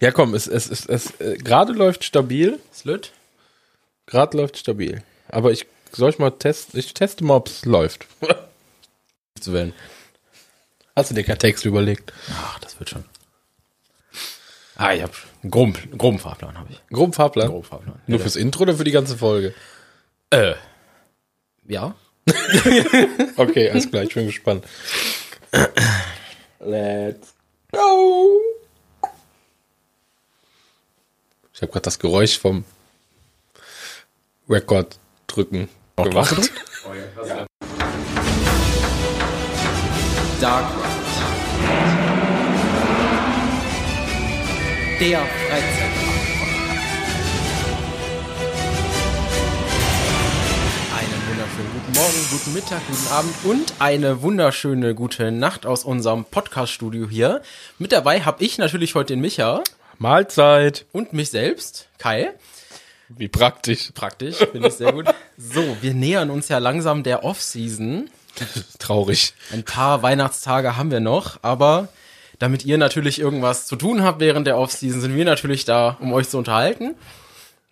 Ja, komm, es, es, es, es äh, gerade läuft stabil. Slut? Gerade läuft stabil. Aber ich soll ich mal testen? Ich teste mal, ob es läuft. Zu werden. Hast du dir keinen Text überlegt? Ach, das wird schon. Ah, ich hab einen groben, einen groben Fahrplan habe ich. Groben Fahrplan? Groben Fahrplan. Nur fürs Intro oder für die ganze Folge? Äh. Ja. Okay, alles klar, ich bin gespannt. Let's go! Ich habe gerade das Geräusch vom Record drücken gemacht. Dark Ride. Der Freizeitpark. Einen wunderschönen guten Morgen, guten Mittag, guten Abend und eine wunderschöne gute Nacht aus unserem Podcast-Studio hier. Mit dabei habe ich natürlich heute den Micha Mahlzeit. und mich selbst, Kai. Wie praktisch. Praktisch, finde ich sehr gut. So, wir nähern uns ja langsam der Off-Season. Traurig. Ein paar Weihnachtstage haben wir noch, aber damit ihr natürlich irgendwas zu tun habt während der Off-Season, sind wir natürlich da, um euch zu unterhalten.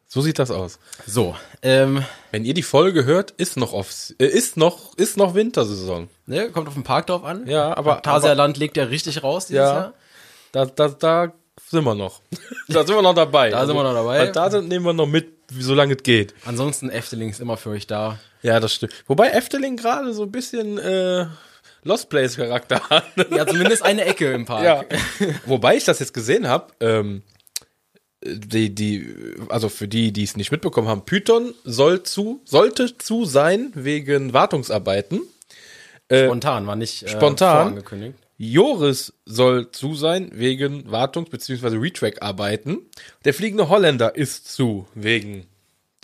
So sieht das aus. So, ähm, Wenn ihr die Folge hört, ist noch off, äh, ist noch, ist noch Wintersaison. ne, kommt auf den Park drauf an. Ja, aber- Phantasialand legt ja richtig raus dieses Ja. Jahr. Da, da, da sind wir noch. Da sind wir noch dabei. Da sind wir noch dabei. Da sind, nehmen wir noch mit, solange es geht. Ansonsten Efteling ist immer für euch da. Ja, das stimmt. Wobei Efteling gerade so ein bisschen äh, Lost Place Charakter hat. Ja, zumindest eine Ecke im Park. ja. Wobei ich das jetzt gesehen habe, ähm, die, die, also für die, die es nicht mitbekommen haben, Python soll zu, sollte zu sein wegen Wartungsarbeiten. Spontan, war nicht äh, Spontan? vorangekündigt. Joris soll zu sein wegen Wartungs- bzw. Retrack-Arbeiten. Der fliegende Holländer ist zu wegen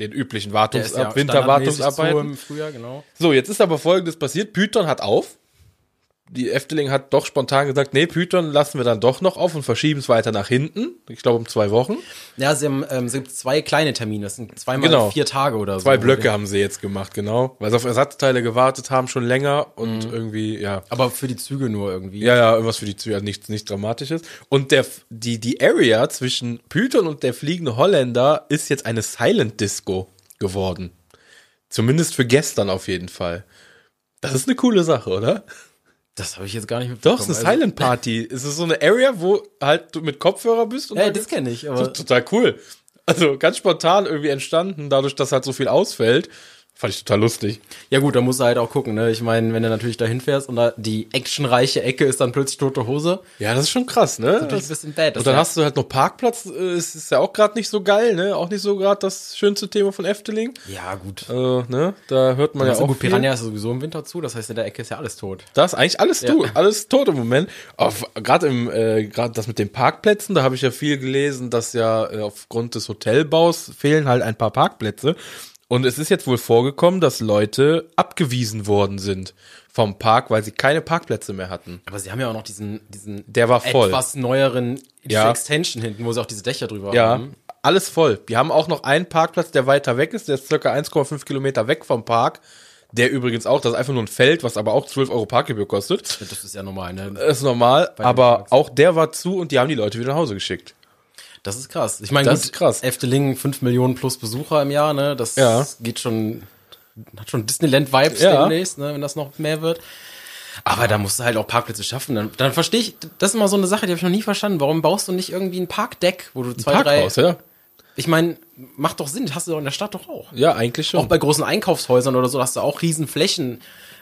den üblichen Wartungs ja Winterwartungsarbeiten. genau. So, jetzt ist aber folgendes passiert. Python hat auf. Die Efteling hat doch spontan gesagt, nee, Python lassen wir dann doch noch auf und verschieben es weiter nach hinten. Ich glaube um zwei Wochen. Ja, sie haben, ähm, es gibt zwei kleine Termine, das sind zweimal Genau. vier Tage oder so. Zwei Blöcke haben sie jetzt gemacht, genau. Weil sie auf Ersatzteile gewartet haben schon länger und irgendwie, ja. Aber für die Züge nur irgendwie. Ja, ja, irgendwas für die Züge, also nichts, nichts Dramatisches. Und der, die, die Area zwischen Python und der fliegende Holländer ist jetzt eine Silent Disco geworden. Zumindest für gestern auf jeden Fall. Das ist eine coole Sache, oder? Das habe ich jetzt gar nicht Doch, mitbekommen. es ist eine Silent Party. Es ist so eine Area, wo halt du mit Kopfhörer bist. Und Ja, das kenne ich, aber total cool. Also ganz spontan irgendwie entstanden, dadurch, dass halt so viel ausfällt. Fand ich total lustig. ja gut, da musst du halt auch gucken, ne? Ich meine, wenn du natürlich dahin fährst und da die actionreiche Ecke ist dann plötzlich tote Hose, Ja, das ist schon krass, ne? natürlich ein bisschen bad. Und dann hast du halt noch Parkplatz, äh, es ist ja auch gerade nicht so geil, ne? Auch nicht so gerade das schönste Thema von Efteling. ja gut. Äh, ne? Da hört man ja Also auch gut, viel. Piranha ist sowieso im Winter zu, das heißt, in der Ecke ist ja alles tot. Da ist eigentlich alles tot, alles tot im Moment. Gerade im, äh, gerade das mit den Parkplätzen, da habe ich ja viel gelesen, dass ja äh, aufgrund des Hotelbaus fehlen halt ein paar Parkplätze. Und es ist jetzt wohl vorgekommen, dass Leute abgewiesen worden sind vom Park, weil sie keine Parkplätze mehr hatten. Aber sie haben ja auch noch diesen, diesen Der war voll. etwas neueren Ja. Extension hinten, wo sie auch diese Dächer drüber Ja, haben. alles voll. Wir haben auch noch einen Parkplatz, der weiter weg ist, der ist circa 1,5 Kilometer weg vom Park. Der übrigens auch, das ist einfach nur ein Feld, was aber auch 12 Euro Parkgebühr kostet. Das ist ja normal, ne? Das ist normal, aber auch der war zu und die haben die Leute wieder nach Hause geschickt. Das ist krass. Ich meine, Das ist krass. Efteling, 5 Millionen plus Besucher im Jahr, ne? Das Ja. geht schon, hat schon Disneyland-Vibes Ja. demnächst, ne? Wenn das noch mehr wird. Aber da musst du halt auch Parkplätze schaffen. Dann, dann verstehe ich, das ist immer so eine Sache, die habe ich noch nie verstanden. Warum baust du nicht irgendwie ein Parkdeck, wo du zwei, Parkhaus, drei. ja? Ich meine, macht doch Sinn, hast du doch in der Stadt doch auch. Ja, eigentlich schon. Auch bei großen Einkaufshäusern oder so hast du auch riesen Flächen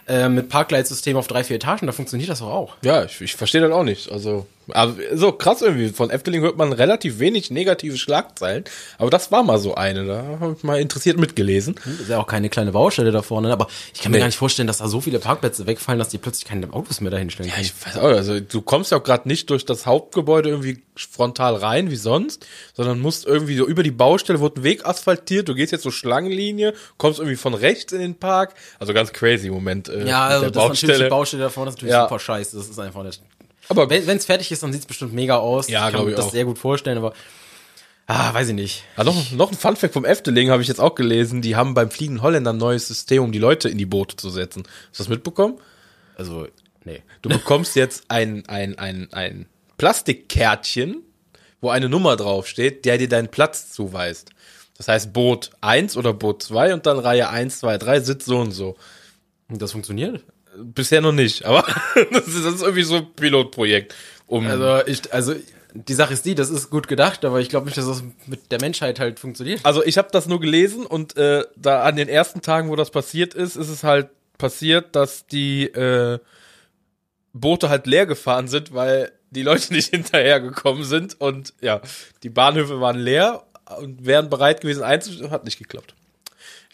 äh, mit Parkleitsystem auf drei, vier Etagen, da funktioniert das doch auch. ja, ich, ich verstehe das auch nicht. Also, aber so krass irgendwie. Von Efteling hört man relativ wenig negative Schlagzeilen. Aber das war mal so eine. Da habe ich mal interessiert mitgelesen. Das ist ja auch keine kleine Baustelle da vorne, ne? aber ich kann mir Nee. gar nicht vorstellen, dass da so viele Parkplätze wegfallen, dass die plötzlich keine Autos mehr dahin stellen Ja, ich weiß auch, also du kommst ja auch gerade nicht durch das Hauptgebäude irgendwie frontal rein wie sonst, sondern musst irgendwie so über die Baustelle, wurde ein Weg asphaltiert, du gehst jetzt so Schlangenlinie, kommst irgendwie von rechts in den Park. Also ganz crazy im Moment. Äh, Ja, also das ist natürlich die Baustelle. Baustelle da vorne, das ist natürlich Ja. super scheiße. Das ist einfach nicht. Aber Wenn es fertig ist, dann sieht es bestimmt mega aus. Ja, kann glaub mir ich das auch. sehr gut vorstellen, aber ah, weiß ich nicht. Ja, noch, noch ein Funfact vom Efteling habe ich jetzt auch gelesen. Die haben beim Fliegenden Holländer ein neues System, um die Leute in die Boote zu setzen. Hast du das mitbekommen? Also, nee. Du bekommst jetzt ein, ein, ein, ein Plastikkärtchen, wo eine Nummer draufsteht, der dir deinen Platz zuweist. Das heißt Boot 1 oder Boot 2 und dann Reihe 1, 2, 3, Sitz so und so. Und das funktioniert? Bisher noch nicht, aber das ist, das ist irgendwie so ein Pilotprojekt. Um, Also ich, also die Sache ist die, das ist gut gedacht, aber ich glaube nicht, dass das mit der Menschheit halt funktioniert. Also ich habe das nur gelesen und äh, da an den ersten Tagen, wo das passiert ist, ist es halt passiert, dass die äh, Boote halt leer gefahren sind, weil die Leute nicht hinterhergekommen sind und ja, die Bahnhöfe waren leer und wären bereit gewesen einzuschlagen, hat nicht geklappt.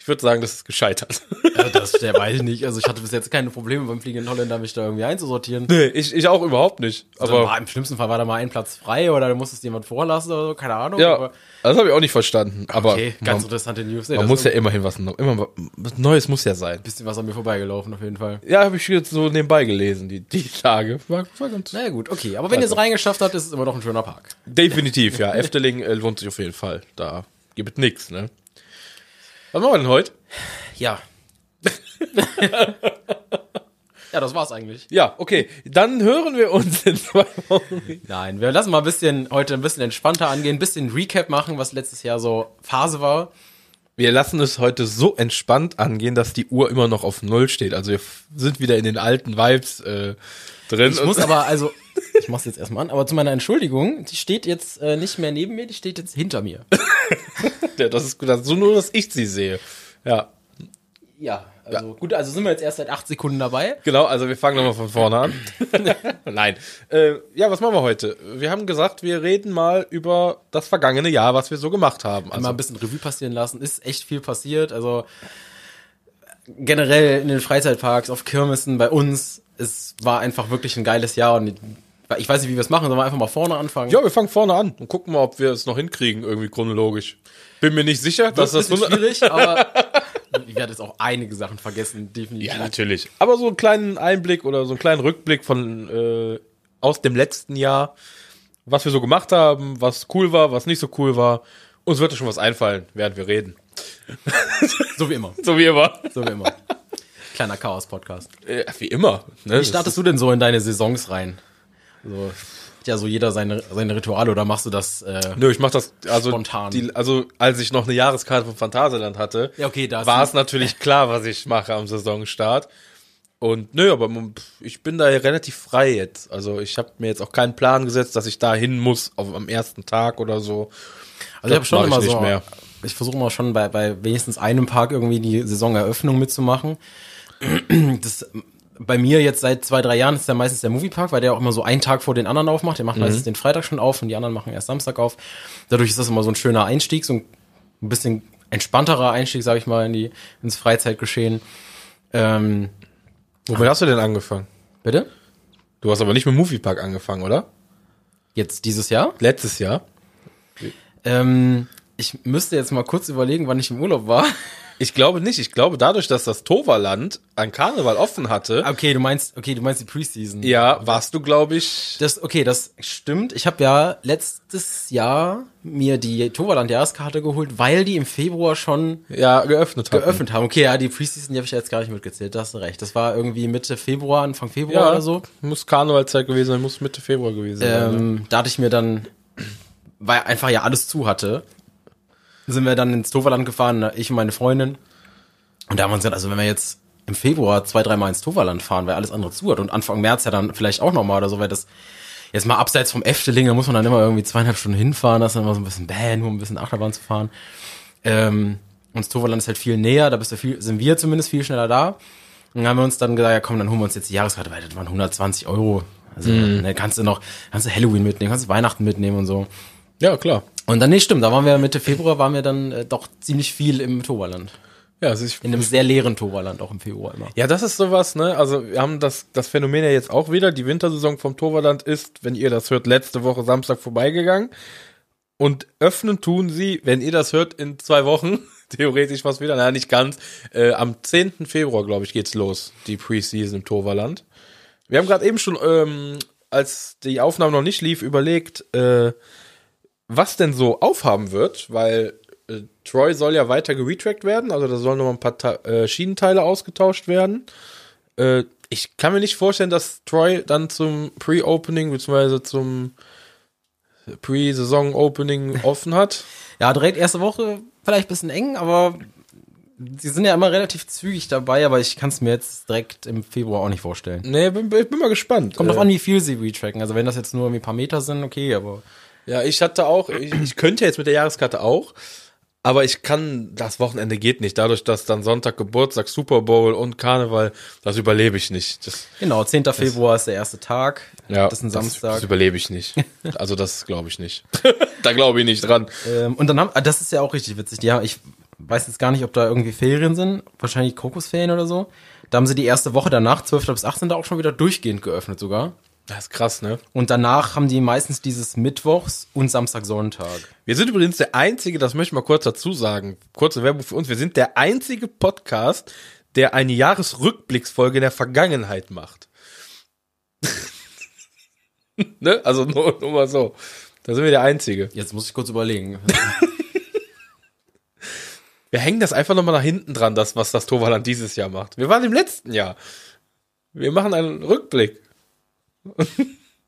Ich würde sagen, das ist gescheitert. Also das, der weiß ich nicht. Also ich hatte bis jetzt keine Probleme beim Fliegen Holländer, mich da irgendwie einzusortieren. nee, ich, ich auch überhaupt nicht. Also Aber war, im schlimmsten Fall war da mal ein Platz frei oder du musstest jemand vorlassen oder so, keine Ahnung. ja, aber, das habe ich auch nicht verstanden. Aber okay, ganz man, interessante News. Nee, man muss ja immerhin was, immer was Neues muss ja sein. ein bisschen was an mir vorbeigelaufen auf jeden Fall. Ja, habe ich jetzt so nebenbei gelesen, die, die Tage. War, war ganz Naja gut, okay. Aber wenn ihr es reingeschafft habt, ist es immer noch ein schöner Park. Definitiv, ja. Efteling äh, lohnt sich auf jeden Fall. Da gibt es nix, ne? Was machen wir denn heute? Ja. ja, das war's eigentlich. Ja, okay. Dann hören wir uns in zwei Wochen. Nein, wir lassen mal ein bisschen heute ein bisschen entspannter angehen, ein bisschen Recap machen, was letztes Jahr so Phase war. Wir lassen es heute so entspannt angehen, dass die Uhr immer noch auf Null steht. Also wir sind wieder in den alten Vibes äh, drin. Ich muss aber, also, ich mach's jetzt erstmal an, aber zu meiner Entschuldigung, die steht jetzt äh, nicht mehr neben mir, die steht jetzt hinter mir. ja, das ist gut. Das ist so nur, dass ich sie sehe. Ja, Ja, also gut, also sind wir jetzt erst seit acht Sekunden dabei. genau. Also wir fangen nochmal von vorne an. Nein. Äh, ja, was machen wir heute? Wir haben gesagt, wir reden mal über das vergangene Jahr, was wir so gemacht haben. mal Also ein bisschen Revue passieren lassen. Ist echt viel passiert. Also generell in den Freizeitparks, auf Kirmessen, bei uns, es war einfach wirklich ein geiles Jahr und ich weiß nicht, wie wir es machen, sollen wir einfach mal vorne anfangen? Ja, wir fangen vorne an und gucken mal, ob wir es noch hinkriegen, irgendwie chronologisch. Bin mir nicht sicher, dass das ist das bisschen schwierig, aber ich werde jetzt auch einige Sachen vergessen, definitiv. Ja, natürlich. Aber so einen kleinen Einblick oder so einen kleinen Rückblick von äh, aus dem letzten Jahr, was wir so gemacht haben, was cool war, was nicht so cool war. Uns wird da schon was einfallen, während wir reden. So wie immer. So wie immer. So wie immer. Kleiner Chaos-Podcast. Äh, wie immer. Ne? Wie startest du denn so in deine Saisons rein? So, ja so jeder seine, seine Rituale oder machst du das? Äh, Nö, ich mach das also Spontan. Die, also als ich noch eine Jahreskarte von Phantasialand hatte, Ja, okay, war es natürlich klar, was ich mache am Saisonstart. Und nö, aber ich bin da relativ frei jetzt. Also ich habe mir jetzt auch keinen Plan gesetzt, dass ich da hin muss auf, am ersten Tag oder so. Also ich habe schon immer so, mehr. ich versuche immer schon bei, bei wenigstens einem Park irgendwie die Saisoneröffnung mitzumachen. Das bei mir jetzt seit zwei, drei Jahren ist ja meistens der Moviepark, weil der auch immer so einen Tag vor den anderen aufmacht. Der macht Mhm. meistens den Freitag schon auf und die anderen machen erst Samstag auf. Dadurch ist das immer so ein schöner Einstieg, so ein bisschen entspannterer Einstieg, sage ich mal, in die, ins Freizeitgeschehen. Ähm, Womit hast du denn angefangen? bitte? Du hast aber nicht mit Moviepark angefangen, oder? Jetzt dieses Jahr? Letztes Jahr. Ähm, ich müsste jetzt mal kurz überlegen, wann ich im Urlaub war. Ich glaube nicht. Ich glaube, dadurch, dass das Toverland an Karneval offen hatte, Okay, du meinst, okay, du meinst die Preseason. ja, warst du, glaube ich, Das, okay, das stimmt. Ich habe ja letztes Jahr mir die Toverland-Jahreskarte geholt, weil die im Februar schon ja geöffnet hatten. geöffnet haben. Okay, ja, die Preseason, die habe ich jetzt gar nicht mitgezählt, da hast du recht. Das war irgendwie Mitte Februar, Anfang Februar Ja, oder so. muss Karnevalzeit gewesen sein, muss Mitte Februar gewesen sein. ne? Ähm, da hatte ich mir dann, weil einfach ja alles zu hatte, sind wir dann ins Toverland gefahren, ich und meine Freundin. Und da haben wir uns gesagt, also wenn wir jetzt im Februar zwei, dreimal ins Toverland fahren, weil alles andere zu hat und Anfang März ja dann vielleicht auch nochmal oder so, weil das jetzt mal abseits vom Efteling, da muss man dann immer irgendwie zweieinhalb Stunden hinfahren, das ist dann immer so ein bisschen bäh, nur um ein bisschen Achterbahn zu fahren. Ähm, und das Toverland ist halt viel näher, da bist du viel, sind wir zumindest viel schneller da. Und dann haben wir uns dann gesagt, ja komm, dann holen wir uns jetzt die Jahreskarte, weil das waren 120 Euro. Also dann kannst du noch, kannst du Halloween mitnehmen, kannst du Weihnachten mitnehmen und so. Ja, klar. Und dann, nee, stimmt, da waren wir Mitte Februar, waren wir dann äh, doch ziemlich viel im Toverland. Ja, also ich, In einem sehr leeren Toverland, auch im Februar immer. ja, das ist sowas, ne? Also wir haben das, das Phänomen ja jetzt auch wieder. Die Wintersaison vom Toverland ist, wenn ihr das hört, letzte Woche Samstag vorbeigegangen. Und öffnen tun sie, wenn ihr das hört, in zwei Wochen. Theoretisch was wieder, naja, nicht ganz. Äh, am 10. Februar, glaube ich, geht's los, die Preseason im Toverland. Wir haben gerade eben schon, ähm, als die Aufnahme noch nicht lief, überlegt, äh, was denn so aufhaben wird, weil äh, Troy soll ja weiter geretrackt werden, also da sollen noch ein paar Ta äh, Schienenteile ausgetauscht werden. Äh, ich kann mir nicht vorstellen, dass Troy dann zum Pre-Opening beziehungsweise zum Pre-Saison-Opening offen hat. Ja, direkt erste Woche vielleicht ein bisschen eng, aber sie sind ja immer relativ zügig dabei, aber ich kann es mir jetzt direkt im Februar auch nicht vorstellen. Nee, bin, bin mal gespannt. Kommt Äh, drauf an, wie viel sie retracken. Also wenn das jetzt nur ein paar Meter sind, okay, aber Ja, ich hatte auch, ich, ich könnte jetzt mit der Jahreskarte auch, aber ich kann, das Wochenende geht nicht. Dadurch, dass dann Sonntag Geburtstag, Super Bowl und Karneval, das überlebe ich nicht. Das, genau, 10. Februar ist der erste Tag. ja, das ist ein Das, Samstag. das überlebe ich nicht. Also das glaube ich nicht. da glaube ich nicht dran. Ähm, und dann haben, ah, das ist ja auch richtig witzig. Ja, ich weiß jetzt gar nicht, ob da irgendwie Ferien sind. Wahrscheinlich Kokosferien oder so. Da haben sie die erste Woche danach, 12. bis 18. auch schon wieder durchgehend geöffnet sogar. Das ist krass, ne? Und danach haben die meistens dieses Mittwochs und Samstag, Sonntag. Wir sind übrigens der einzige, das möchte ich mal kurz dazu sagen, kurze Werbung für uns, wir sind der einzige Podcast, der eine Jahresrückblicksfolge in der Vergangenheit macht. ne? Also nur, nur mal so. Da sind wir der einzige. Jetzt muss ich kurz überlegen. Wir hängen das einfach nochmal nach hinten dran, das, was das Torwaland dieses Jahr macht. Wir waren im letzten Jahr. Wir machen einen Rückblick.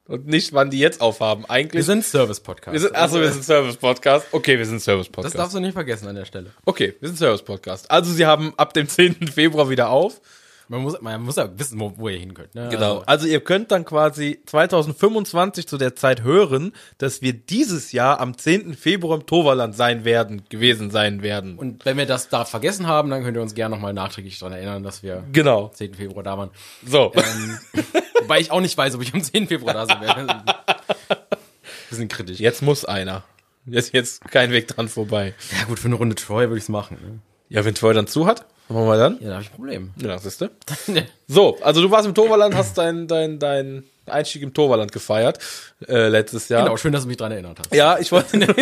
Und nicht, wann die jetzt aufhaben. Eigentlich. Wir sind Service-Podcast. wir sind, achso, wir sind Service-Podcast. Okay, wir sind das Service-Podcast. darfst du nicht vergessen an der Stelle. Okay, wir sind Service-Podcast. Also, sie haben ab dem 10. Februar wieder auf. Man muss, man muss ja wissen, wo, wo ihr hin könnt. Ne? Genau. Also, Also, ihr könnt dann quasi 2025 zu der Zeit hören, dass wir dieses Jahr am 10. Februar im Toverland sein werden, gewesen sein werden. und wenn wir das da vergessen haben, dann könnt ihr uns gerne nochmal nachträglich daran erinnern, dass wir genau. am 10. Februar da waren. So. Ähm, wobei ich auch nicht weiß, ob ich am 10. Februar da sein werde. Bisschen kritisch. Jetzt muss einer. Jetzt, jetzt kein Weg dran vorbei. Ja gut, für eine Runde Troy würde ich es machen. Ne? Ja, wenn Troy dann zu hat, machen wir dann? Ja, da habe ich ein Problem. Ja, siehste. So, also du warst im Toverland, hast dein, dein, dein Einstieg im Toverland gefeiert, äh, letztes Jahr. Genau, schön, dass du mich dran erinnert hast. Ja, ich wollte.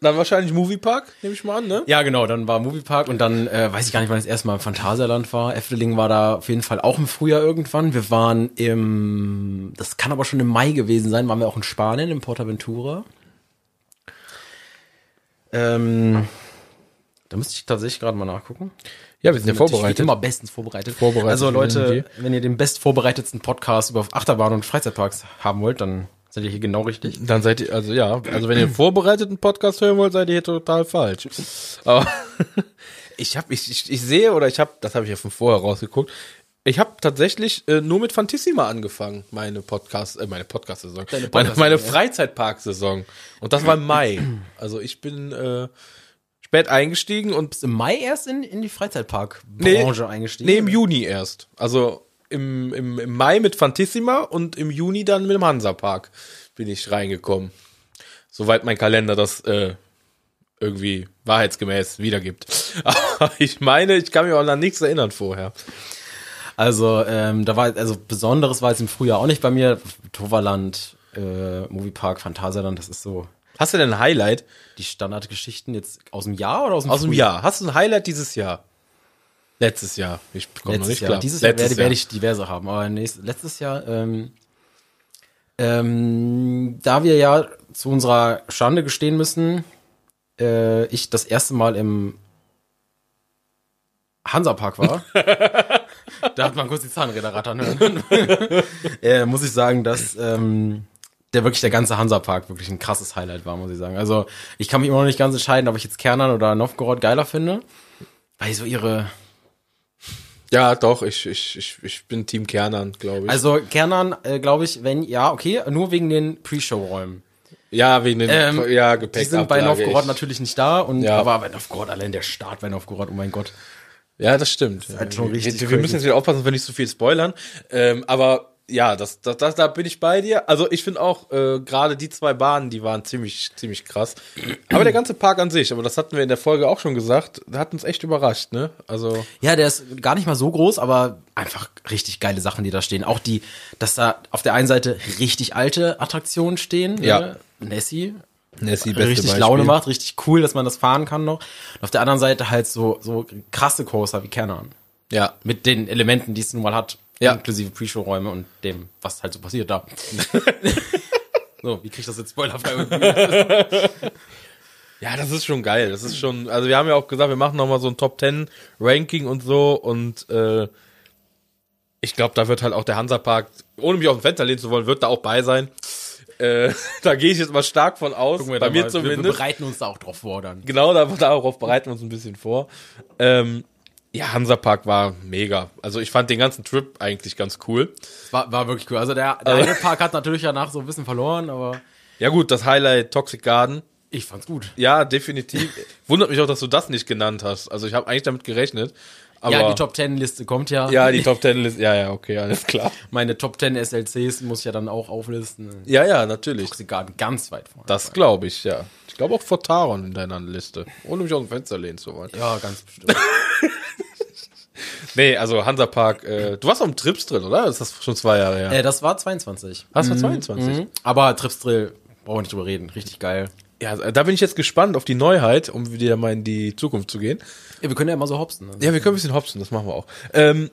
dann wahrscheinlich Moviepark, nehme ich mal an, ne? Ja, genau, dann war Moviepark und dann äh, weiß ich gar nicht, wann das erste Mal im Phantasialand war. Efteling war da auf jeden Fall auch im Frühjahr irgendwann. Wir waren im, das kann aber schon im Mai gewesen sein, waren wir auch in Spanien, in Portaventura. Ähm, da müsste ich tatsächlich gerade mal nachgucken. Ja, wir sind ja vorbereitet. Immer bestens vorbereitet. Vorbereitet Also Leute, wenn ihr den best vorbereitetsten Podcast über Achterbahn und Freizeitparks haben wollt, dann seid ihr hier genau richtig. Dann seid ihr, also ja, also wenn ihr einen vorbereiteten Podcast hören wollt, seid ihr hier total falsch. Aber ich habe, ich, ich, ich sehe oder ich habe, das habe ich ja von vorher rausgeguckt. Ich habe tatsächlich äh, nur mit Fantissima angefangen, meine Podcast, äh, meine Podcast-Saison, Deine meine, meine. Freizeitpark-Saison. Und das war im Mai. Also ich bin äh, spät eingestiegen und Bist im Mai erst in, in die Freizeitpark-Branche eingestiegen? Nee, im Juni erst. Also im, im, im Mai mit Fantissima und im Juni dann mit dem Hansapark bin ich reingekommen. Soweit mein Kalender das äh, irgendwie wahrheitsgemäß wiedergibt. Aber ich meine, ich kann mich auch an nichts erinnern vorher. Also, ähm, da war, also Besonderes war jetzt im Frühjahr auch nicht bei mir. Toverland, äh, Moviepark, Phantasialand, das ist so Hast du denn ein Highlight die Standardgeschichten jetzt aus dem Jahr oder aus dem aus dem? Jahr? Hast du ein Highlight dieses Jahr? Letztes Jahr. Ich komme noch nicht Jahr. klar. Dieses Jahr werde, werde ich diverse haben, aber nächstes, letztes Jahr, ähm, ähm, da wir ja zu unserer Schande gestehen müssen, äh, ich das erste Mal im Hansapark war, da hat man kurz die Zahnräder rattern hören, äh, muss ich sagen, dass ähm, der wirklich der ganze Hansapark wirklich ein krasses Highlight war, muss ich sagen. Also ich kann mich immer noch nicht ganz entscheiden, ob ich jetzt Kernan oder Novgorod geiler finde, weil so ihre Ja, doch, ich, ich, ich, ich bin Team Kernan, glaube ich. Also Kernan, äh, glaube ich, wenn, ja, okay, nur wegen den Pre-Show-Räumen. ja, wegen dem Ähm, ja, Die Gepäck. sind bei Novgorod natürlich nicht da und Ja. aber bei Novgorod, allein der Start bei Novgorod, oh mein Gott. Ja, das stimmt. halt schon richtig wir, wir müssen jetzt wieder aufpassen, wir nicht zu viel spoilern. Ähm, aber ja, das, das, das, da bin ich bei dir. Also ich finde auch äh, gerade die zwei Bahnen, die waren ziemlich, ziemlich krass. Aber der ganze Park an sich, aber das hatten wir in der Folge auch schon gesagt, der hat uns echt überrascht, ne? Also Ja, der ist gar nicht mal so groß, aber einfach richtig geile Sachen, die da stehen. Auch die, dass da auf der einen Seite richtig alte Attraktionen stehen. Ja. Ne? Nessie. Nessie, richtig Laune macht, richtig cool, dass man das fahren kann noch. Und auf der anderen Seite halt so, so krasse Coaster wie Kernan. Ja, Mit den Elementen, die es nun mal hat. Ja. Inklusive Pre-Show-Räume und dem, was halt so passiert da. so, wie krieg ich das jetzt spoilerfrei? Ja, das ist schon geil. Das ist schon, also wir haben ja auch gesagt, wir machen nochmal so ein Top 10 Ranking und so und äh, ich glaube, da wird halt auch der Hansapark, ohne mich auf den Fenster lehnen zu wollen, wird da auch bei sein. Äh, da gehe ich jetzt mal stark von aus. Bei mir mal. Zumindest. wir bereiten uns da auch drauf vor dann. Genau, da- darauf bereiten wir uns ein bisschen vor. Ähm, ja, Hansapark war mega. Also ich fand den ganzen Trip eigentlich ganz cool. War, war wirklich cool. Also der, der eine Park hat natürlich danach so ein bisschen verloren, aber Ja gut, das Highlight Toxic Garden. ich fand's gut. Ja, definitiv. Wundert mich auch, dass du das nicht genannt hast. Also ich habe eigentlich damit gerechnet. Aber ja, die Top Ten Liste kommt ja. Ja, die Top Ten List. Ja, ja, okay, alles klar. Meine Top Ten SLCs muss ich ja dann auch auflisten. Ja, ja, natürlich. Toxic Garden ganz weit vorne. Das glaube ich, ja. Ich glaube auch vor Taron in deiner Liste. Ohne mich aus dem Fenster lehnen zu wollen. ja, ganz bestimmt. Nee, also Hansapark, äh, du warst am Trips drin, oder? Das ist schon zwei Jahre her. äh, das war 22. Hast du 22? Mhm. Aber Trips Drill, brauchen wir nicht drüber reden. Richtig geil. Ja, da bin ich jetzt gespannt auf die Neuheit, um wieder mal in die Zukunft zu gehen. Ja, wir können ja immer so hopsen. Ne? Ja, wir können ein bisschen hopsen, das machen wir auch. Ähm,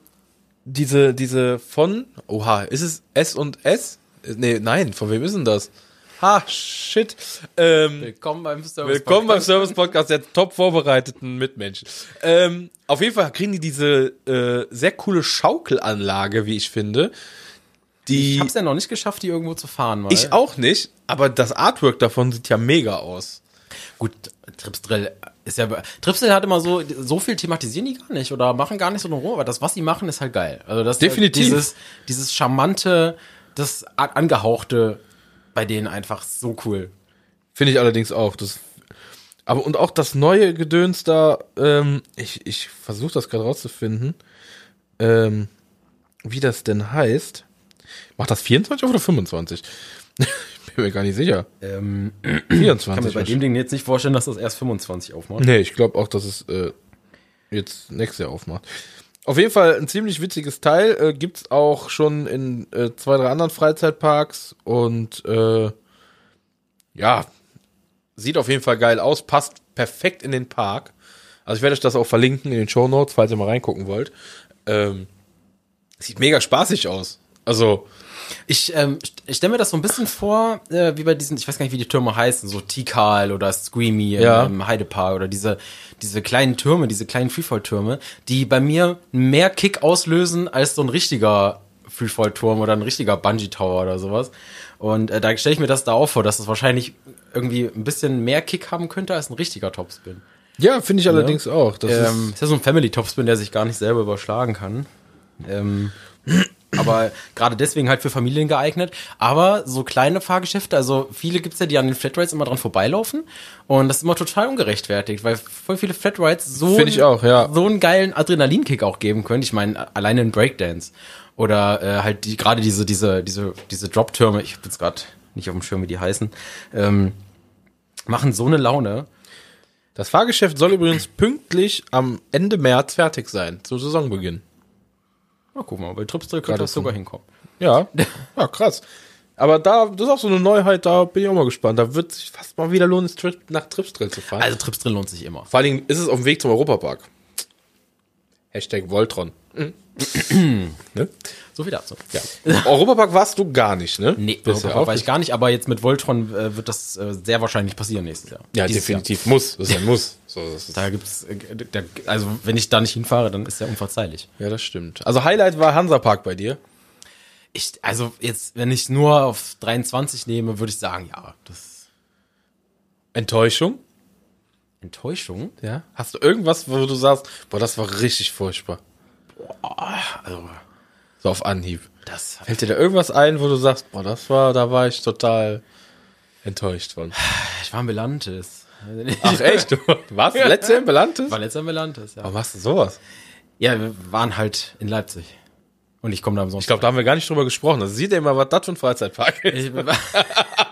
diese, diese von, oha, ist es S und S? Nee, nein, von wem ist denn das? Ha, shit. Ähm, Willkommen beim Service Willkommen beim Service Podcast der top vorbereiteten Mitmenschen. Ähm, auf jeden Fall kriegen die diese äh, sehr coole Schaukelanlage, wie ich finde. Die Ich hab's ja noch nicht geschafft, die irgendwo zu fahren. Mal. ich auch nicht, aber das Artwork davon sieht ja mega aus. Gut, Trips Drill ist ja. Trips Drill hat immer so, so viel thematisieren die gar nicht oder machen gar nicht so eine Ruhe, aber das, was sie machen, ist halt geil. Also das Definitiv. Dieses, dieses charmante, das angehauchte bei denen einfach so cool. Finde ich allerdings auch. Das, aber und auch das neue Gedöns da, ähm, ich, ich versuche das gerade rauszufinden, ähm, wie das denn heißt. Macht das 24 oder 25? ich bin mir gar nicht sicher. Ähm, 24. kann mir bei dem Ding jetzt nicht vorstellen, dass das erst 25 aufmacht. Nee, ich glaube auch, dass es äh, jetzt nächstes Jahr aufmacht. Auf jeden Fall ein ziemlich witziges Teil. Äh, gibt's auch schon in äh, zwei, drei anderen Freizeitparks und äh, ja, sieht auf jeden Fall geil aus, passt perfekt in den Park. Also ich werde euch das auch verlinken in den Show Notes, falls ihr mal reingucken wollt. Ähm, sieht mega spaßig aus. Also, Ich, ähm, ich stelle mir das so ein bisschen vor, äh, wie bei diesen, ich weiß gar nicht, wie die Türme heißen, so Tikal oder Screamy Ja. im, Heidepark oder diese, diese kleinen Türme, diese kleinen Freefall-Türme, die bei mir mehr Kick auslösen als so ein richtiger Freefall-Turm oder ein richtiger Bungee-Tower oder sowas. Und äh, da stelle ich mir das da auch vor, dass es wahrscheinlich irgendwie ein bisschen mehr Kick haben könnte als ein richtiger Topspin. ja, finde ich allerdings auch. Das Ähm, ist, ist ja so ein Family-Topspin, der sich gar nicht selber überschlagen kann. Ähm, aber gerade deswegen halt für Familien geeignet. Aber so kleine Fahrgeschäfte, also viele gibt's ja, die an den Flatrides immer dran vorbeilaufen. Und das ist immer total ungerechtfertigt, weil voll viele Flatrides so, ich auch, ja. so einen geilen Adrenalinkick auch geben können. Ich meine, alleine in Breakdance. Oder äh, halt die gerade diese, diese, diese, diese Drop-Türme, ich habe jetzt gerade nicht auf dem Schirm, wie die heißen, ähm, machen so eine Laune. das Fahrgeschäft soll übrigens pünktlich am Ende März fertig sein, zu Saisonbeginn. Na, guck mal, bei Tripsdrill Gerade könnte das sogar hinkommen. Ja, ja, krass. Aber da, das ist auch so eine Neuheit, da bin ich auch mal gespannt. Da wird sich fast mal wieder lohnen, nach Tripsdrill zu fahren. Also Tripsdrill lohnt sich immer. Vor allen Dingen ist es auf dem Weg zum Europapark. Hashtag Voltron. Ne? So viel dazu. Ja. Europapark warst du gar nicht, ne? Nee, Bisher Europapark war ich gar nicht, aber jetzt mit Voltron äh, wird das äh, sehr wahrscheinlich passieren nächstes Jahr. Ja, Dieses definitiv. Muss. Das ist ein Muss. So, das ist, Jahr. Da gibt's, äh, da, also wenn ich da nicht hinfahre, dann ist ja unverzeihlich. ja, das stimmt. Also Highlight war Hansapark bei dir. Ich, also jetzt, wenn ich nur auf 23 nehme, würde ich sagen, ja, das Enttäuschung? Enttäuschung. Ja. Hast du irgendwas, wo du sagst, boah, das war richtig furchtbar? Also So auf Anhieb. das Fällt dir da irgendwas ein, wo du sagst, boah, das war, da war ich total enttäuscht von. ich war in Belantes. Ach echt? Du warst letzte im Belantes? war letzter in Belantes, ja. Warum machst du sowas? Ja, wir waren halt in Leipzig. Und ich komme da am Ich Sonntag. glaube, da haben wir gar nicht drüber gesprochen. Das sieht ja immer, was das für ein Freizeitpark ist. Ich,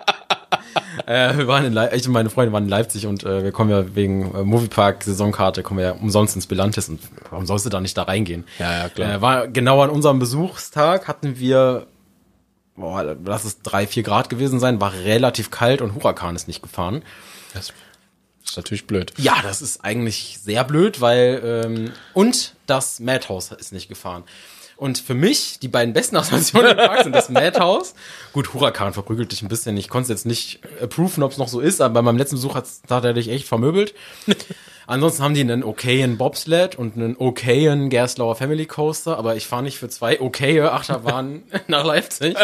äh, wir waren in Leipzig, ich und meine Freunde waren in Leipzig und äh, wir kommen ja wegen äh, Moviepark Saisonkarte kommen wir ja umsonst ins Bilantis und warum sollst du da nicht da reingehen? Ja, ja, klar. Äh, war genau an unserem Besuchstag hatten wir boah, lass es drei, vier Grad gewesen sein, war relativ kalt und Hurakan ist nicht gefahren. Das ist natürlich blöd. Ja, das ist eigentlich sehr blöd, weil ähm, und das Madhouse ist nicht gefahren. Und für mich, die beiden besten Attraktionen im Park sind das Madhouse. Gut, Huracan verprügelt dich ein bisschen. Ich konnte es jetzt nicht approven, ob es noch so ist, aber bei meinem letzten Besuch hat er dich echt vermöbelt. Ansonsten haben die einen okayen Bobsled und einen okayen Gerstlauer Family Coaster, aber ich fahre nicht für zwei okaye Achterbahnen nach Leipzig.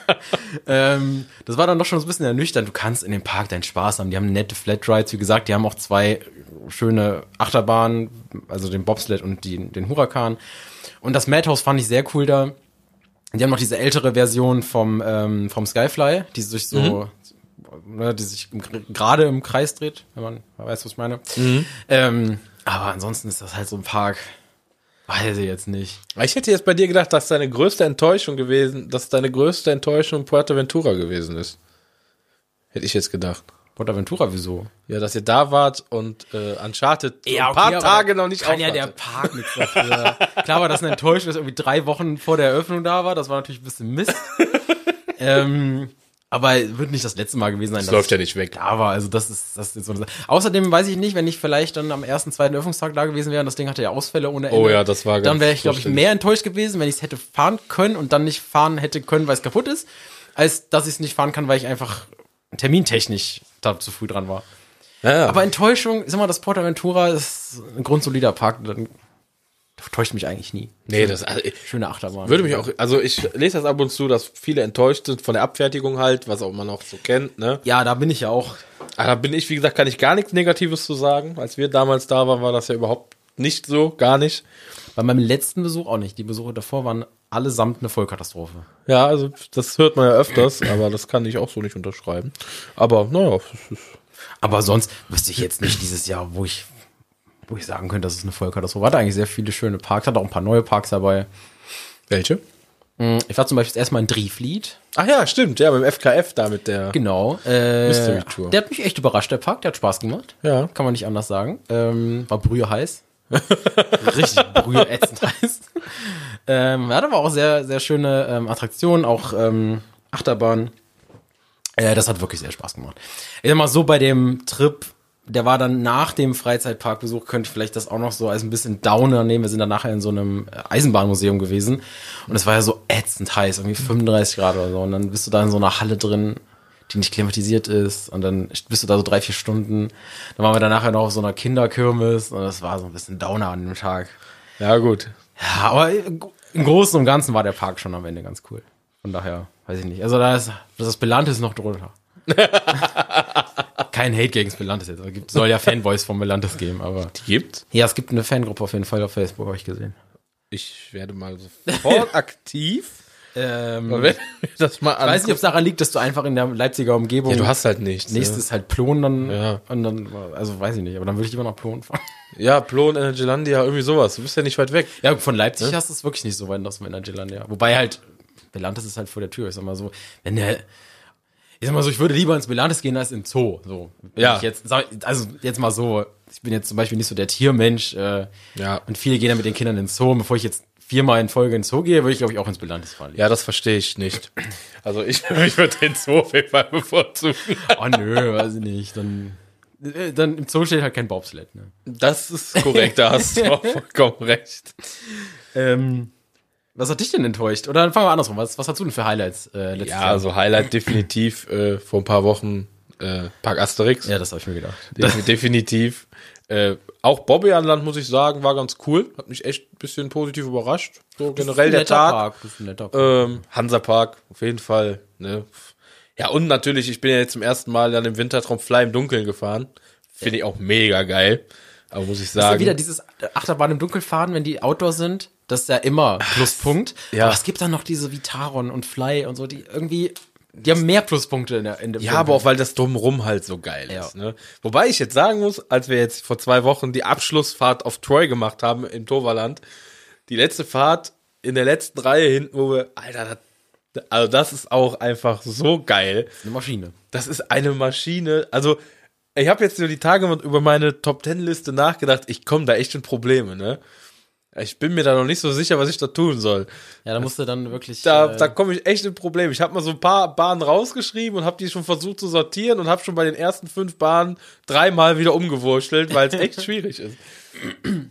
ähm, das war dann doch schon so ein bisschen ernüchternd. Du kannst in dem Park deinen Spaß haben. Die haben nette Flatrides, wie gesagt, die haben auch zwei schöne Achterbahnen, also den Bobsled und die, den Huracan. Und das Madhouse fand ich sehr cool da. Die haben noch diese ältere Version vom, ähm, vom Skyfly, die sich so, ne, die sich gerade im Kreis dreht, wenn man weiß, was ich meine. Ähm, aber ansonsten ist das halt so ein Park, weiß ich jetzt nicht. Ich hätte jetzt bei dir gedacht, dass deine größte Enttäuschung gewesen, dass deine größte Enttäuschung Puerto Ventura gewesen ist. Hätte ich jetzt gedacht. Portaventura, wieso? Ja, dass ihr da wart und äh, Uncharted so ein paar Tage noch nicht kann ja auf der. Park nichts dafür. Klar war das eine Enttäuschung, dass irgendwie drei Wochen vor der Eröffnung da war. Das war natürlich ein bisschen Mist. ähm, aber wird nicht das letzte Mal gewesen sein. Das läuft ja nicht weg. da war. Also das ist, das ist so eine Sache. Außerdem weiß ich nicht, wenn ich vielleicht dann am ersten, zweiten Eröffnungstag da gewesen wäre und das Ding hatte ja Ausfälle ohne Ende. Oh ja, das war Dann wäre ich, glaube ich, mehr enttäuscht gewesen, wenn ich es hätte fahren können und dann nicht fahren hätte können, weil es kaputt ist, als dass ich es nicht fahren kann, weil ich einfach termintechnisch da zu früh dran war. Ja. Aber Enttäuschung, sag mal, das Portaventura ist ein grundsolider Park, dann täuscht mich eigentlich nie. nee, das also, Schöne Achterbahn. würde mich auch, also ich lese das ab und zu, dass viele enttäuscht sind von der Abfertigung halt, was auch man auch so kennt, ne? ja, da bin ich ja auch. Aber da bin ich, wie gesagt, kann ich gar nichts Negatives zu sagen. Als wir damals da waren, war das ja überhaupt nicht so, gar nicht. Bei meinem letzten Besuch auch nicht. Die Besuche davor waren allesamt eine Vollkatastrophe. Ja, also das hört man ja öfters, aber das kann ich auch so nicht unterschreiben. Aber naja, es ist, Aber sonst wüsste ich jetzt nicht dieses Jahr, wo ich, wo ich sagen könnte, das ist eine Vollkatastrophe. Hatte eigentlich sehr viele schöne Parks, hatte auch ein paar neue Parks dabei. welche? Ich war zum Beispiel erstmal in Drieflied. Ach ja, stimmt, ja, beim FKF da mit der. Genau. Äh, Mystery Tour. Der hat mich echt überrascht, der Park. Der hat Spaß gemacht. Ja. Kann man nicht anders sagen. Ähm, war Brühe heiß. Richtig Brühe ätzend heiß. Ähm, hat aber auch sehr, sehr schöne ähm, Attraktionen, auch ähm, Achterbahn. Äh, das hat wirklich sehr Spaß gemacht. Ich sag mal so, bei dem Trip, der war dann nach dem Freizeitparkbesuch, könnte ich vielleicht das auch noch so als ein bisschen Downer nehmen. Wir sind dann nachher in so einem Eisenbahnmuseum gewesen und es war ja so ätzend heiß, irgendwie 35 Grad oder so. Und dann bist du da in so einer Halle drin, die nicht klimatisiert ist und dann bist du da so drei, vier Stunden. Dann waren wir dann nachher noch auf so einer Kinderkirmes und das war so ein bisschen Downer an dem Tag. Ja, gut. Ja, aber im Großen und Ganzen war der Park schon am Ende ganz cool. Von daher, weiß ich nicht. Also da ist das Belantes noch drunter. Kein Hate gegen Belantes jetzt. Es gibt- soll ja Fanboys von Belantes geben, aber. Gibt. Ja, es gibt eine Fangruppe auf jeden Fall auf Facebook, habe ich gesehen. Ich werde mal sofort aktiv. Ähm, wenn das mal ich weiß nicht, ob es daran liegt, dass du einfach in der Leipziger Umgebung. Ja, du hast halt nichts. Nächstes halt Plon dann. Ja. Und dann, also weiß ich nicht, aber dann würde ich immer nach Plon fahren. Ne? Ja, Plon, Energylandia, irgendwie sowas. Du bist ja nicht weit weg. Ja, von Leipzig hast du es wirklich nicht so weit aus dem Energyland, ja. Wobei halt, Belantes ist halt vor der Tür, ich sag mal so, wenn der, ich sag mal so, ich würde lieber ins Belantes gehen als in Zoo, so. Ja. Ich jetzt, also jetzt mal so, ich bin jetzt zum Beispiel nicht so der Tiermensch, äh, Ja. und viele gehen dann mit den Kindern ins Zoo, bevor ich jetzt viermal in Folge ins Zoo gehe, würde ich glaube ich auch ins Belantes fahren. Ja, das verstehe ich nicht. Also ich, ich würde den Zoo auf jeden Fall bevorzugen. Oh nö, weiß ich nicht, dann, äh, dann im Zoo steht halt kein Bobsled, ne. Das ist korrekt, da hast du auch vollkommen recht. Ähm, was hat dich denn enttäuscht? Oder dann fangen wir andersrum, was, was hast du denn für Highlights, äh, letztes Ja, Jahr? also Highlight definitiv äh, vor ein paar Wochen äh, Park Asterix. ja, das habe ich mir gedacht. Def- definitiv. Äh, auch Bobby an Land, muss ich sagen, war ganz cool. Hat mich echt ein bisschen positiv überrascht. So generell der Tag. Park, das ist ein netter Park. Ähm, Hansapark, auf jeden Fall. Ne? Ja, und natürlich, ich bin ja jetzt zum ersten Mal dann im Wintertraum Fly im Dunkeln gefahren. Finde ich auch mega geil. Aber muss ich ist ja sagen. wieder dieses Achterbahn im Dunkeln fahren, wenn die Outdoor sind, das ist ja immer Pluspunkt. Ja. Aber es gibt dann noch diese Vitaron und Fly und so, die irgendwie, die haben mehr Pluspunkte in der in ja, aber auch weil das drumrum halt so geil Ja. ist. Ne? Wobei ich jetzt sagen muss, als wir jetzt vor zwei Wochen die Abschlussfahrt auf Troy gemacht haben im Toverland, die letzte Fahrt in der letzten Reihe hinten, wo wir, Alter, das, also das ist auch einfach so geil. eine Maschine. Das ist eine Maschine. Also, ich habe jetzt so die Tage über meine Top Ten Liste nachgedacht. Ich komme da echt in Probleme, ne? Ich bin mir da noch nicht so sicher, was ich da tun soll. Ja, da musst du dann wirklich. Da, äh, da komme ich echt in Probleme. Ich habe mal so ein paar Bahnen rausgeschrieben und habe die schon versucht zu sortieren und habe schon bei den ersten fünf Bahnen dreimal wieder umgewurschtelt, weil es echt schwierig ist.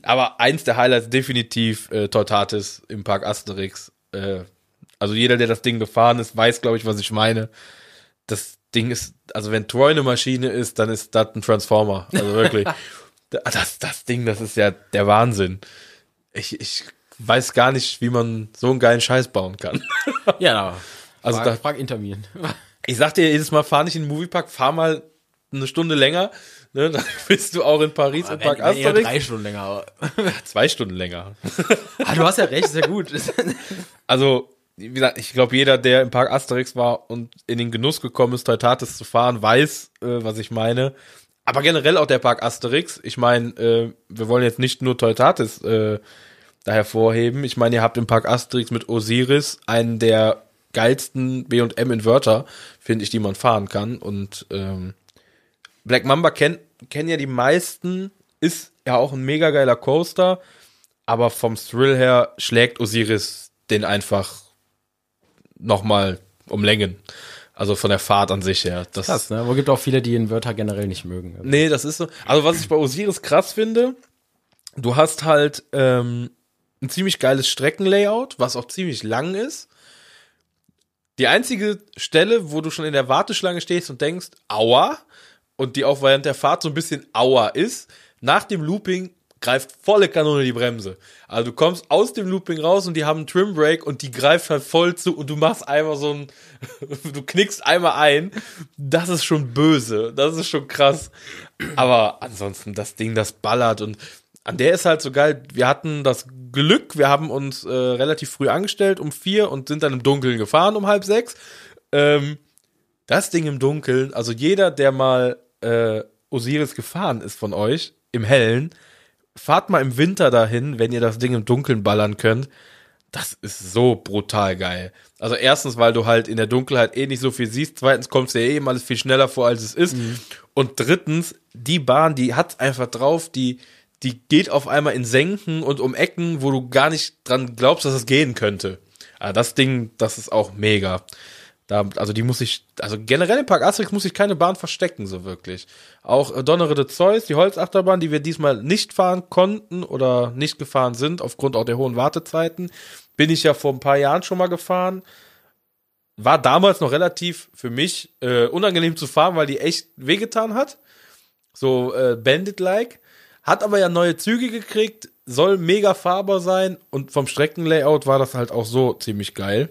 Aber eins der Highlights definitiv äh, Tortatis im Park Asterix. Äh, also jeder, der das Ding gefahren ist, weiß, glaube ich, was ich meine. Das Ding ist, also wenn Troy eine Maschine ist, dann ist das ein Transformer. Also wirklich. das, das Ding, das ist ja der Wahnsinn. Ich, ich weiß gar nicht, wie man so einen geilen Scheiß bauen kann. ja, Also frag, da- frag Intermin. Ich sag dir jedes Mal, fahr nicht in den Moviepark, fahr mal eine Stunde länger, ne, dann bist du auch in Paris im Park Asterix. drei Stunden länger. aber- Zwei Stunden länger. ah, du hast ja recht, sehr gut. Also, wie gesagt, ich glaube, jeder, der im Park Asterix war und in den Genuss gekommen ist, Teutatis zu fahren, weiß, äh, was ich meine. Aber generell auch der Park Asterix. Ich meine, äh, wir wollen jetzt nicht nur Teutatis äh, da hervorheben. Ich meine, ihr habt im Park Asterix mit Osiris einen der geilsten B&M-Inverter, finde ich, die man fahren kann. Und ähm, Black Mamba kennt kennen ja die meisten, ist ja auch ein mega geiler Coaster, aber vom Thrill her schlägt Osiris den einfach nochmal um Längen. Also von der Fahrt an sich her. Das, Krass, ne? Aber gibt auch viele, die Inverter generell nicht mögen. Nee, das ist so. Also was ich bei Osiris krass finde, du hast halt ähm, ein ziemlich geiles Streckenlayout, was auch ziemlich lang ist. Die einzige Stelle, wo du schon in der Warteschlange stehst und denkst, aua, und die auch während der Fahrt so ein bisschen aua ist, nach dem Looping greift volle Kanone die Bremse. Also du kommst aus dem Looping raus und die haben einen Trim Brake und die greift halt voll zu und du machst einmal so ein, du knickst einmal ein. Das ist schon böse. Das ist schon krass. Aber ansonsten, das Ding, das ballert und an der ist halt so geil. Wir hatten das Glück, wir haben uns äh, relativ früh angestellt um vier und sind dann im Dunkeln gefahren um halb sechs. Ähm, das Ding im Dunkeln, also jeder, der mal äh, Osiris gefahren ist von euch, im Hellen, fahrt mal im Winter dahin, wenn ihr das Ding im Dunkeln ballern könnt. Das ist so brutal geil. Also erstens, weil du halt in der Dunkelheit eh nicht so viel siehst. Zweitens kommst du ja eben alles viel schneller vor, als es ist. Und drittens, die Bahn, die hat's einfach drauf, die, die geht auf einmal in Senken und um Ecken, wo du gar nicht dran glaubst, dass es gehen könnte. Aber das Ding, das ist auch mega. Da, also die muss ich, also generell im Park Asterix muss ich keine Bahn verstecken, so wirklich. Auch äh, Donnere de Zeus, die Holzachterbahn, die wir diesmal nicht fahren konnten oder nicht gefahren sind, aufgrund auch der hohen Wartezeiten, bin ich ja vor ein paar Jahren schon mal gefahren. War damals noch relativ für mich äh, unangenehm zu fahren, weil die echt wehgetan hat. So äh, Bandit-like. Hat aber ja neue Züge gekriegt, soll mega fahrbar sein und vom Streckenlayout war das halt auch so ziemlich geil.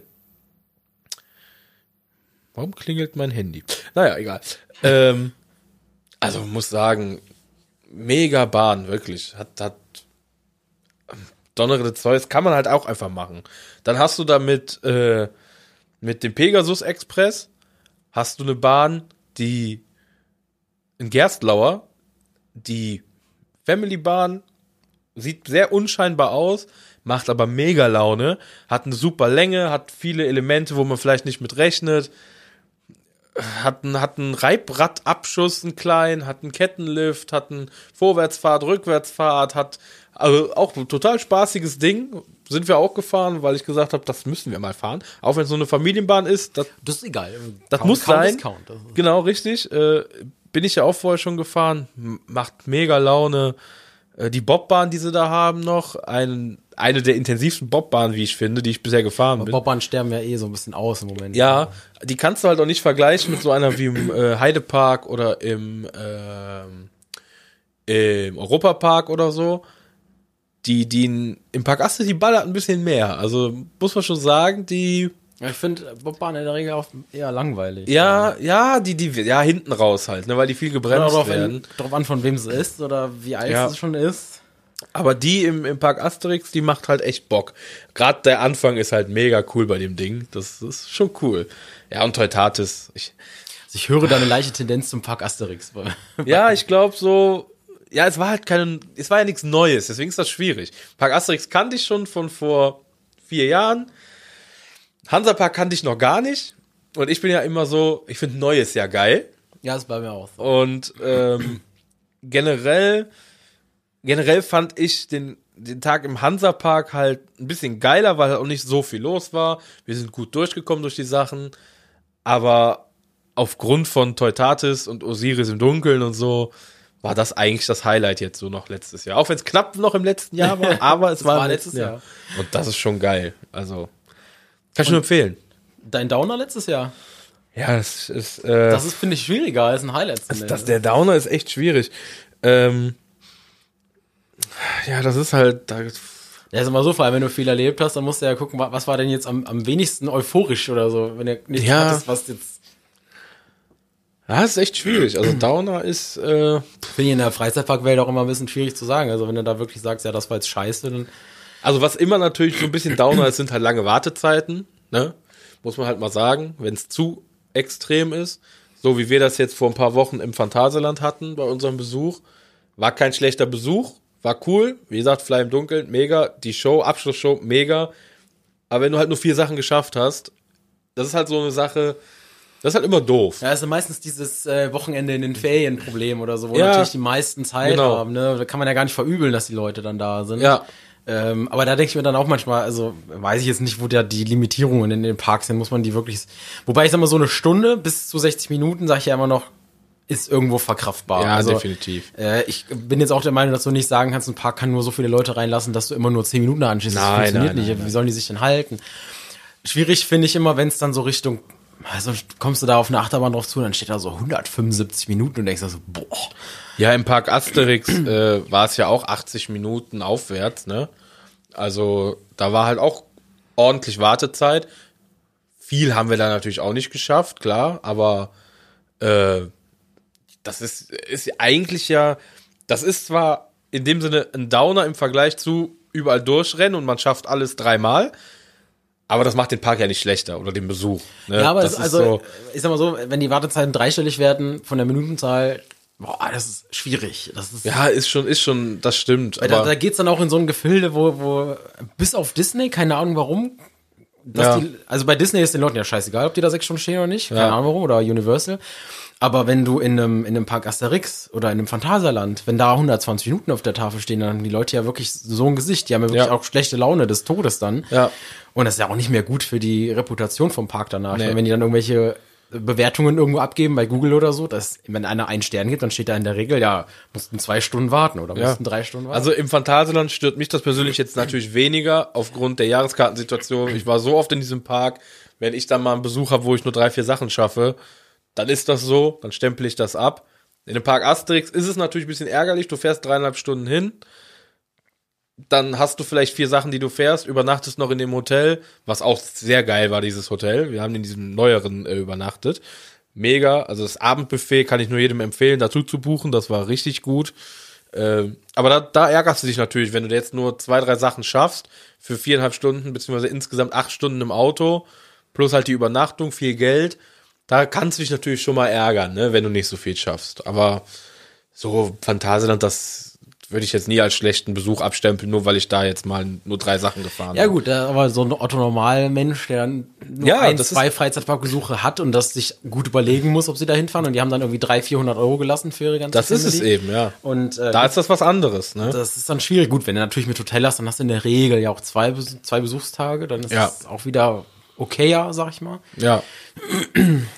Warum klingelt mein Handy? Naja, egal. ähm, also muss sagen, mega Bahn, wirklich. Hat, hat Donnere de Zeus kann man halt auch einfach machen. Dann hast du damit äh, mit dem Pegasus Express hast du eine Bahn, die in Gerstlauer, die Family Bahn sieht sehr unscheinbar aus, macht aber mega Laune, hat eine super Länge, hat viele Elemente, wo man vielleicht nicht mit rechnet, hat einen, hat einen Reibradabschuss, einen kleinen, hat einen Kettenlift, hat einen Vorwärtsfahrt, Rückwärtsfahrt, hat also auch ein total spaßiges Ding. Sind wir auch gefahren, weil ich gesagt habe, das müssen wir mal fahren. Auch wenn es so eine Familienbahn ist, das, Das ist egal. das Count- muss Count sein. Count. Genau, richtig. Äh, bin ich ja auch vorher schon gefahren. Macht mega Laune. Äh, die Bobbahn, die sie da haben noch, ein, eine der intensivsten Bobbahnen, wie ich finde, die ich bisher gefahren bin. Bobbahn sterben ja eh so ein bisschen aus im Moment. Ja, die kannst du halt auch nicht vergleichen mit so einer wie im äh, Heidepark oder im, ähm, im Europapark oder so. Die, die in, im Park Aste, die ballert ein bisschen mehr. Also muss man schon sagen, die, Ich finde Bobbahn in der Regel auch eher langweilig. ja, ja, die, die, ja, hinten raus halt, ne, weil die viel gebremst darauf, werden. an, drauf an, von wem sie ist oder wie alt Ja. sie schon ist. Aber die im, im Park Asterix, die macht halt echt Bock. Gerade der Anfang ist halt mega cool bei dem Ding. Das ist schon cool. Ja, und Teutatis. Ich, Also ich höre da eine leichte Tendenz zum Park Asterix. ja, ich glaube so, ja, es war halt kein, es war ja nichts Neues, deswegen ist das schwierig. Park Asterix kannte ich schon von vor vier Jahren. Hansapark kannte ich noch gar nicht. Und ich bin ja immer so, ich finde Neues ja geil. ja, ist bei mir auch. Und ähm, generell, generell fand ich den den Tag im Hansapark halt ein bisschen geiler, weil halt auch nicht so viel los war. Wir sind gut durchgekommen durch die Sachen. Aber aufgrund von Teutatis und Osiris im Dunkeln und so, war das eigentlich das Highlight jetzt so noch letztes Jahr. Auch wenn es knapp noch im letzten Jahr war, aber es war, war letztes Jahr. Jahr. Und das ist schon geil. Also, kann ich nur empfehlen. Dein Downer letztes Jahr? Ja, das ist, äh, Das ist, finde ich, schwieriger als ein Highlight das, das, der Downer ist echt schwierig. Ähm, ja, das ist halt, da, Ja, ist immer so, vor allem wenn du viel erlebt hast, dann musst du ja gucken, wa- was war denn jetzt am, am wenigsten euphorisch oder so, wenn du nicht Ja. hattest, was jetzt. ja, das ist echt schwierig. Also Downer ist, äh, Finde ich in der Freizeitparkwelt auch immer ein bisschen schwierig zu sagen. Also wenn du da wirklich sagst, ja, das war jetzt scheiße, dann. Also was immer natürlich so ein bisschen Downer ist, sind halt lange Wartezeiten, ne? Muss man halt mal sagen, wenn es zu extrem ist. So wie wir das jetzt vor ein paar Wochen im Phantasialand hatten bei unserem Besuch. War kein schlechter Besuch, war cool. Wie gesagt, Fly im Dunkeln, mega. Die Show, Abschlussshow, mega. Aber wenn du halt nur vier Sachen geschafft hast, das ist halt so eine Sache, das ist halt immer doof. Ja, ist ja meistens dieses äh, Wochenende in den Ferien Problem oder so, wo Ja. natürlich die meisten Zeit Genau. haben. Ne? Da kann man ja gar nicht verübeln, dass die Leute dann da sind. Ja. Ähm, aber da denke ich mir dann auch manchmal, also weiß ich jetzt nicht, wo da die Limitierungen in den Parks sind, muss man die wirklich. Wobei ich sag mal, so eine Stunde bis zu 60 Minuten, sage ich ja immer noch, ist irgendwo verkraftbar. Ja, also, definitiv. Äh, ich bin jetzt auch der Meinung, dass du nicht sagen kannst, ein Park kann nur so viele Leute reinlassen, dass du immer nur 10 Minuten anschließt. Das Nein, funktioniert nein, nicht. nein, Wie sollen die sich denn halten? Schwierig finde ich immer, wenn es dann so Richtung, also kommst du da auf eine Achterbahn drauf zu, dann steht da so 175 Minuten und denkst da so, boah. Ja, im Park Asterix äh, war es ja auch 80 Minuten aufwärts, ne? Also da war halt auch ordentlich Wartezeit. Viel haben wir da natürlich auch nicht geschafft, klar, aber äh, das ist, ist eigentlich ja, das ist zwar in dem Sinne ein Downer im Vergleich zu überall durchrennen und man schafft alles dreimal, aber das macht den Park ja nicht schlechter oder den Besuch. Ne? Ja, aber das es, ist also, so, ich sag mal so, wenn die Wartezeiten dreistellig werden von der Minutenzahl, boah, das ist schwierig. Das ist, ja, ist schon, ist schon, das stimmt. Weil da, aber- da geht's dann auch in so ein Gefilde, wo, wo bis auf Disney, keine Ahnung warum, Ja. die, also bei Disney ist den Leuten ja scheißegal, ob die da sechs Stunden stehen oder nicht, keine Ja. Ahnung warum, oder Universal. Aber wenn du in einem, in einem Park Asterix oder in einem Phantasialand, wenn da 120 Minuten auf der Tafel stehen, dann haben die Leute ja wirklich so ein Gesicht, die haben ja wirklich Ja. auch schlechte Laune des Todes dann. Ja. Und das ist ja auch nicht mehr gut für die Reputation vom Park danach. Nee. Wenn die dann irgendwelche Bewertungen irgendwo abgeben bei Google oder so, dass, wenn einer einen Stern gibt, dann steht da in der Regel, ja, mussten zwei Stunden warten oder Ja. mussten drei Stunden warten. Also im Phantasialand stört mich das persönlich jetzt natürlich weniger aufgrund der Jahreskartensituation. Ich war so oft in diesem Park, wenn ich dann mal einen Besuch habe, wo ich nur drei, vier Sachen schaffe, dann ist das so, dann stempel ich das ab. In dem Park Asterix ist es natürlich ein bisschen ärgerlich, du fährst dreieinhalb Stunden hin, dann hast du vielleicht vier Sachen, die du fährst, übernachtest noch in dem Hotel, was auch sehr geil war, dieses Hotel. Wir haben in diesem neueren äh, übernachtet. Mega, also das Abendbuffet kann ich nur jedem empfehlen, dazu zu buchen, das war richtig gut. Ähm, aber da, da ärgerst du dich natürlich, wenn du jetzt nur zwei, drei Sachen schaffst für viereinhalb Stunden, beziehungsweise insgesamt acht Stunden im Auto, plus halt die Übernachtung, viel Geld. Da kannst du dich natürlich schon mal ärgern, ne, wenn du nicht so viel schaffst. Aber so Phantasialand, das würde ich jetzt nie als schlechten Besuch abstempeln, nur weil ich da jetzt mal nur drei Sachen gefahren Ja habe. gut, da- aber so ein Otto-Normal-Mensch, der nur Ja, ein, zwei Freizeitparkbesuche hat und das sich gut überlegen muss, ob sie da hinfahren und die haben dann irgendwie 300, 400 Euro gelassen für ihre ganze Das ist es Family. eben, ja. Und äh, Da ist das was anderes, ne? das ist dann schwierig. Gut, wenn du natürlich mit Hotel hast, dann hast du in der Regel ja auch zwei, zwei Besuchstage, dann ist Ja. das auch wieder okayer, sag ich mal. Ja.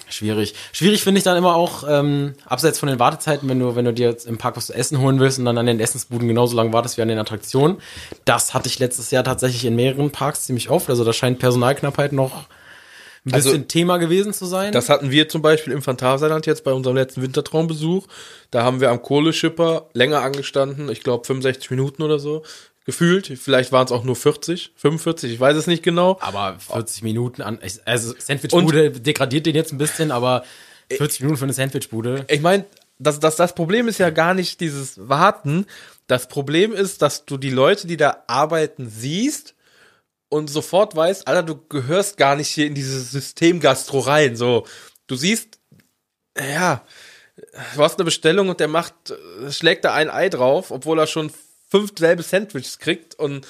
Schwierig. Schwierig finde ich dann immer auch, ähm, abseits von den Wartezeiten, wenn du, wenn du dir jetzt im Park was zu essen holen willst und dann an den Essensbuden genauso lange wartest wie an den Attraktionen. Das hatte ich letztes Jahr tatsächlich in mehreren Parks ziemlich oft. Also da scheint Personalknappheit noch ein Also, bisschen Thema gewesen zu sein. Das hatten wir zum Beispiel im Phantasialand jetzt bei unserem letzten Wintertraumbesuch. Da haben wir am Kohleschipper länger angestanden, ich glaube 65 Minuten oder so, gefühlt. Vielleicht waren es auch nur 40, 45, ich weiß es nicht genau. aber 40 Minuten an, also Sandwichbude degradiert den jetzt ein bisschen, aber 40 Minuten für eine Sandwichbude. Ich meine, das, das, das Problem ist ja gar nicht dieses Warten. Das Problem ist, dass du die Leute, die da arbeiten, siehst und sofort weißt, Alter, du gehörst gar nicht hier in dieses System Gastro rein. So, du siehst, ja, du hast eine Bestellung und der macht, äh, schlägt da ein Ei drauf, obwohl er schon fünf selbe Sandwiches kriegt und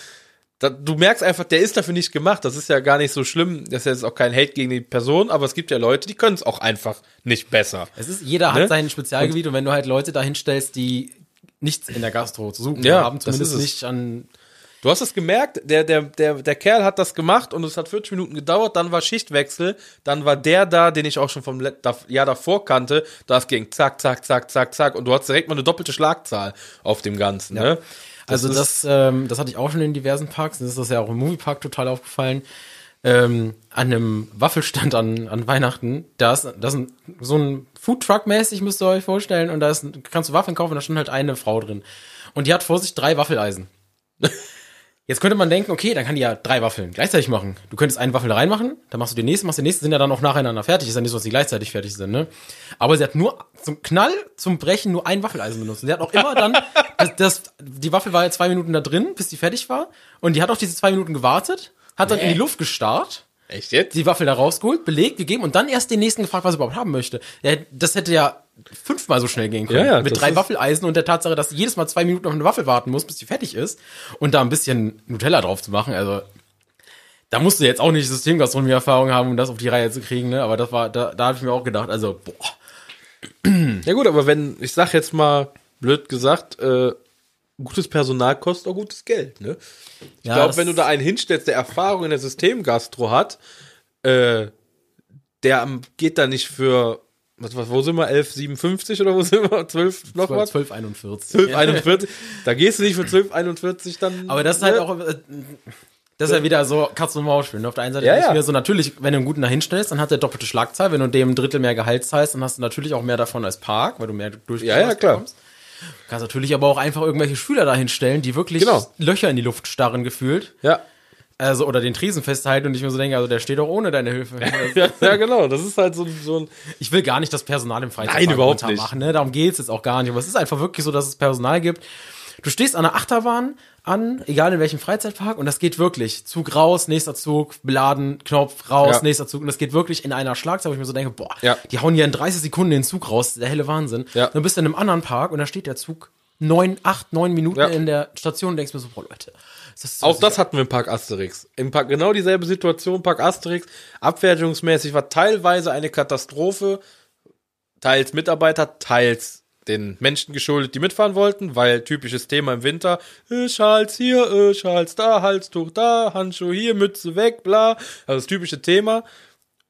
da, du merkst einfach, der ist dafür nicht gemacht. Das ist ja gar nicht so schlimm. Das ist jetzt auch kein Hate gegen die Person, aber es gibt ja Leute, die können es auch einfach nicht besser. Es ist, jeder hat Ne? sein Spezialgebiet und, wenn du halt Leute dahin stellst, die nichts in der Gastro zu suchen Ja, haben, zumindest nicht an Du hast es gemerkt, der, der, der, der Kerl hat das gemacht und es hat 40 Minuten gedauert, dann war Schichtwechsel, dann war der da, den ich auch schon vom Jahr davor kannte, das ging zack, zack, zack, zack, zack und du hast direkt mal eine doppelte Schlagzahl auf dem Ganzen, ne? Also ist- das, ähm, das hatte ich auch schon in diversen Parks. Das ist das ja auch im Moviepark total aufgefallen. Ähm, an einem Waffelstand an, an Weihnachten, da ist, da ist ein, so ein Foodtruck-mäßig, müsst ihr euch vorstellen, und da ist, kannst du Waffeln kaufen da stand halt eine Frau drin. Und die hat vor sich drei Waffeleisen. Jetzt könnte man denken, okay, dann kann die ja drei Waffeln gleichzeitig machen. Du könntest eine Waffel da reinmachen, dann machst du den nächsten, machst den nächsten, sind ja dann auch nacheinander fertig. Ist ja nicht so, dass die gleichzeitig fertig sind, ne? Aber sie hat nur zum Knall, zum Brechen nur ein Waffeleisen benutzt. Und sie hat auch immer dann, das, das, die Waffel war ja zwei Minuten da drin, bis die fertig war. Und die hat auch diese zwei Minuten gewartet, hat dann in die Luft gestarrt, Echt jetzt? die Waffel da rausgeholt, belegt, gegeben und dann erst den nächsten gefragt, was er überhaupt haben möchte. Ja, das hätte ja fünfmal so schnell gehen können. Ja, ja, mit drei Waffeleisen und der Tatsache, dass jedes Mal zwei Minuten auf eine Waffel warten musst, bis die fertig ist und da ein bisschen Nutella drauf zu machen. Also da musst du jetzt auch nicht Systemgastronomie-Erfahrung haben, um das auf die Reihe zu kriegen, ne? Aber das war, da, da habe ich mir auch gedacht, also, boah. Ja gut, aber wenn, ich sag jetzt mal, blöd gesagt, äh, gutes Personal kostet auch gutes Geld, ne? Ich Ja, glaube, wenn du da einen hinstellst, der Erfahrung in der Systemgastro hat, äh, der geht da nicht für, was, was, wo sind wir, 11,57 oder wo sind wir, 12 noch was? 1241. 12,41. Da gehst du nicht für 12,41 dann. Aber das ist halt ne? auch, äh, das ist ja wieder so Katz und Maus spielen. Auf der einen Seite Ja, ja. so, natürlich, wenn du einen guten da hinstellst, dann hat der doppelte Schlagzahl. Wenn du dem ein Drittel mehr Gehalt zahlst, dann hast du natürlich auch mehr davon als Park, weil du mehr durch Ja, ja, klar. Du kannst natürlich aber auch einfach irgendwelche Schüler da hinstellen, die wirklich Genau. Löcher in die Luft starren gefühlt. Ja. Also, oder den Tresen festhalten und ich mir so denke, also der steht doch ohne deine Hilfe. ja. Ja, genau. Das ist halt so, ein- so ein. Ich will gar nicht das Personal im Freizeitpark Nein, überhaupt nicht. machen, ne? Darum geht's jetzt auch gar nicht. Aber es ist einfach wirklich so, dass es Personal gibt. Du stehst an der Achterbahn an, egal in welchem Freizeitpark, und das geht wirklich. Zug raus, nächster Zug, beladen, Knopf raus, Ja. nächster Zug. Und das geht wirklich in einer Schlagzahl, wo ich mir so denke, boah, Ja. die hauen ja in 30 Sekunden den Zug raus, der helle Wahnsinn. Ja. Dann bist du in einem anderen Park und da steht der Zug neun, acht, neun Minuten in der Station und denkst mir so, boah, Leute. Das Auch das hatten wir im Park Asterix. Im Park genau dieselbe Situation, Park Asterix. Abfertigungsmäßig war teilweise eine Katastrophe. Teils Mitarbeiter, teils den Menschen geschuldet, die mitfahren wollten, weil typisches Thema im Winter, äh, Schals hier, äh, Schals da, Halstuch da, Handschuh hier, Mütze weg, bla. Also das typische Thema.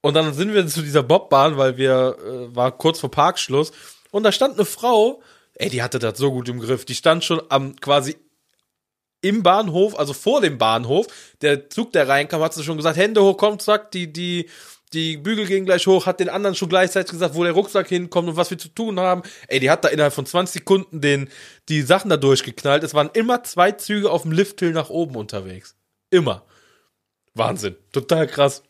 Und dann sind wir zu dieser Bobbahn, weil wir, äh, war kurz vor Parkschluss. Und da stand eine Frau, ey, die hatte das so gut im Griff. Die stand schon am quasi im Bahnhof, also vor dem Bahnhof. Der Zug, der reinkam, hat sie schon gesagt, Hände hoch, kommt, zack, die, die, die Bügel gehen gleich hoch, hat den anderen schon gleichzeitig gesagt, wo der Rucksack hinkommt und was wir zu tun haben. Ey, die hat da innerhalb von 20 Sekunden den, die Sachen da durchgeknallt. Es waren immer zwei Züge auf dem Lifthill nach oben unterwegs. Immer. Wahnsinn. Total krass.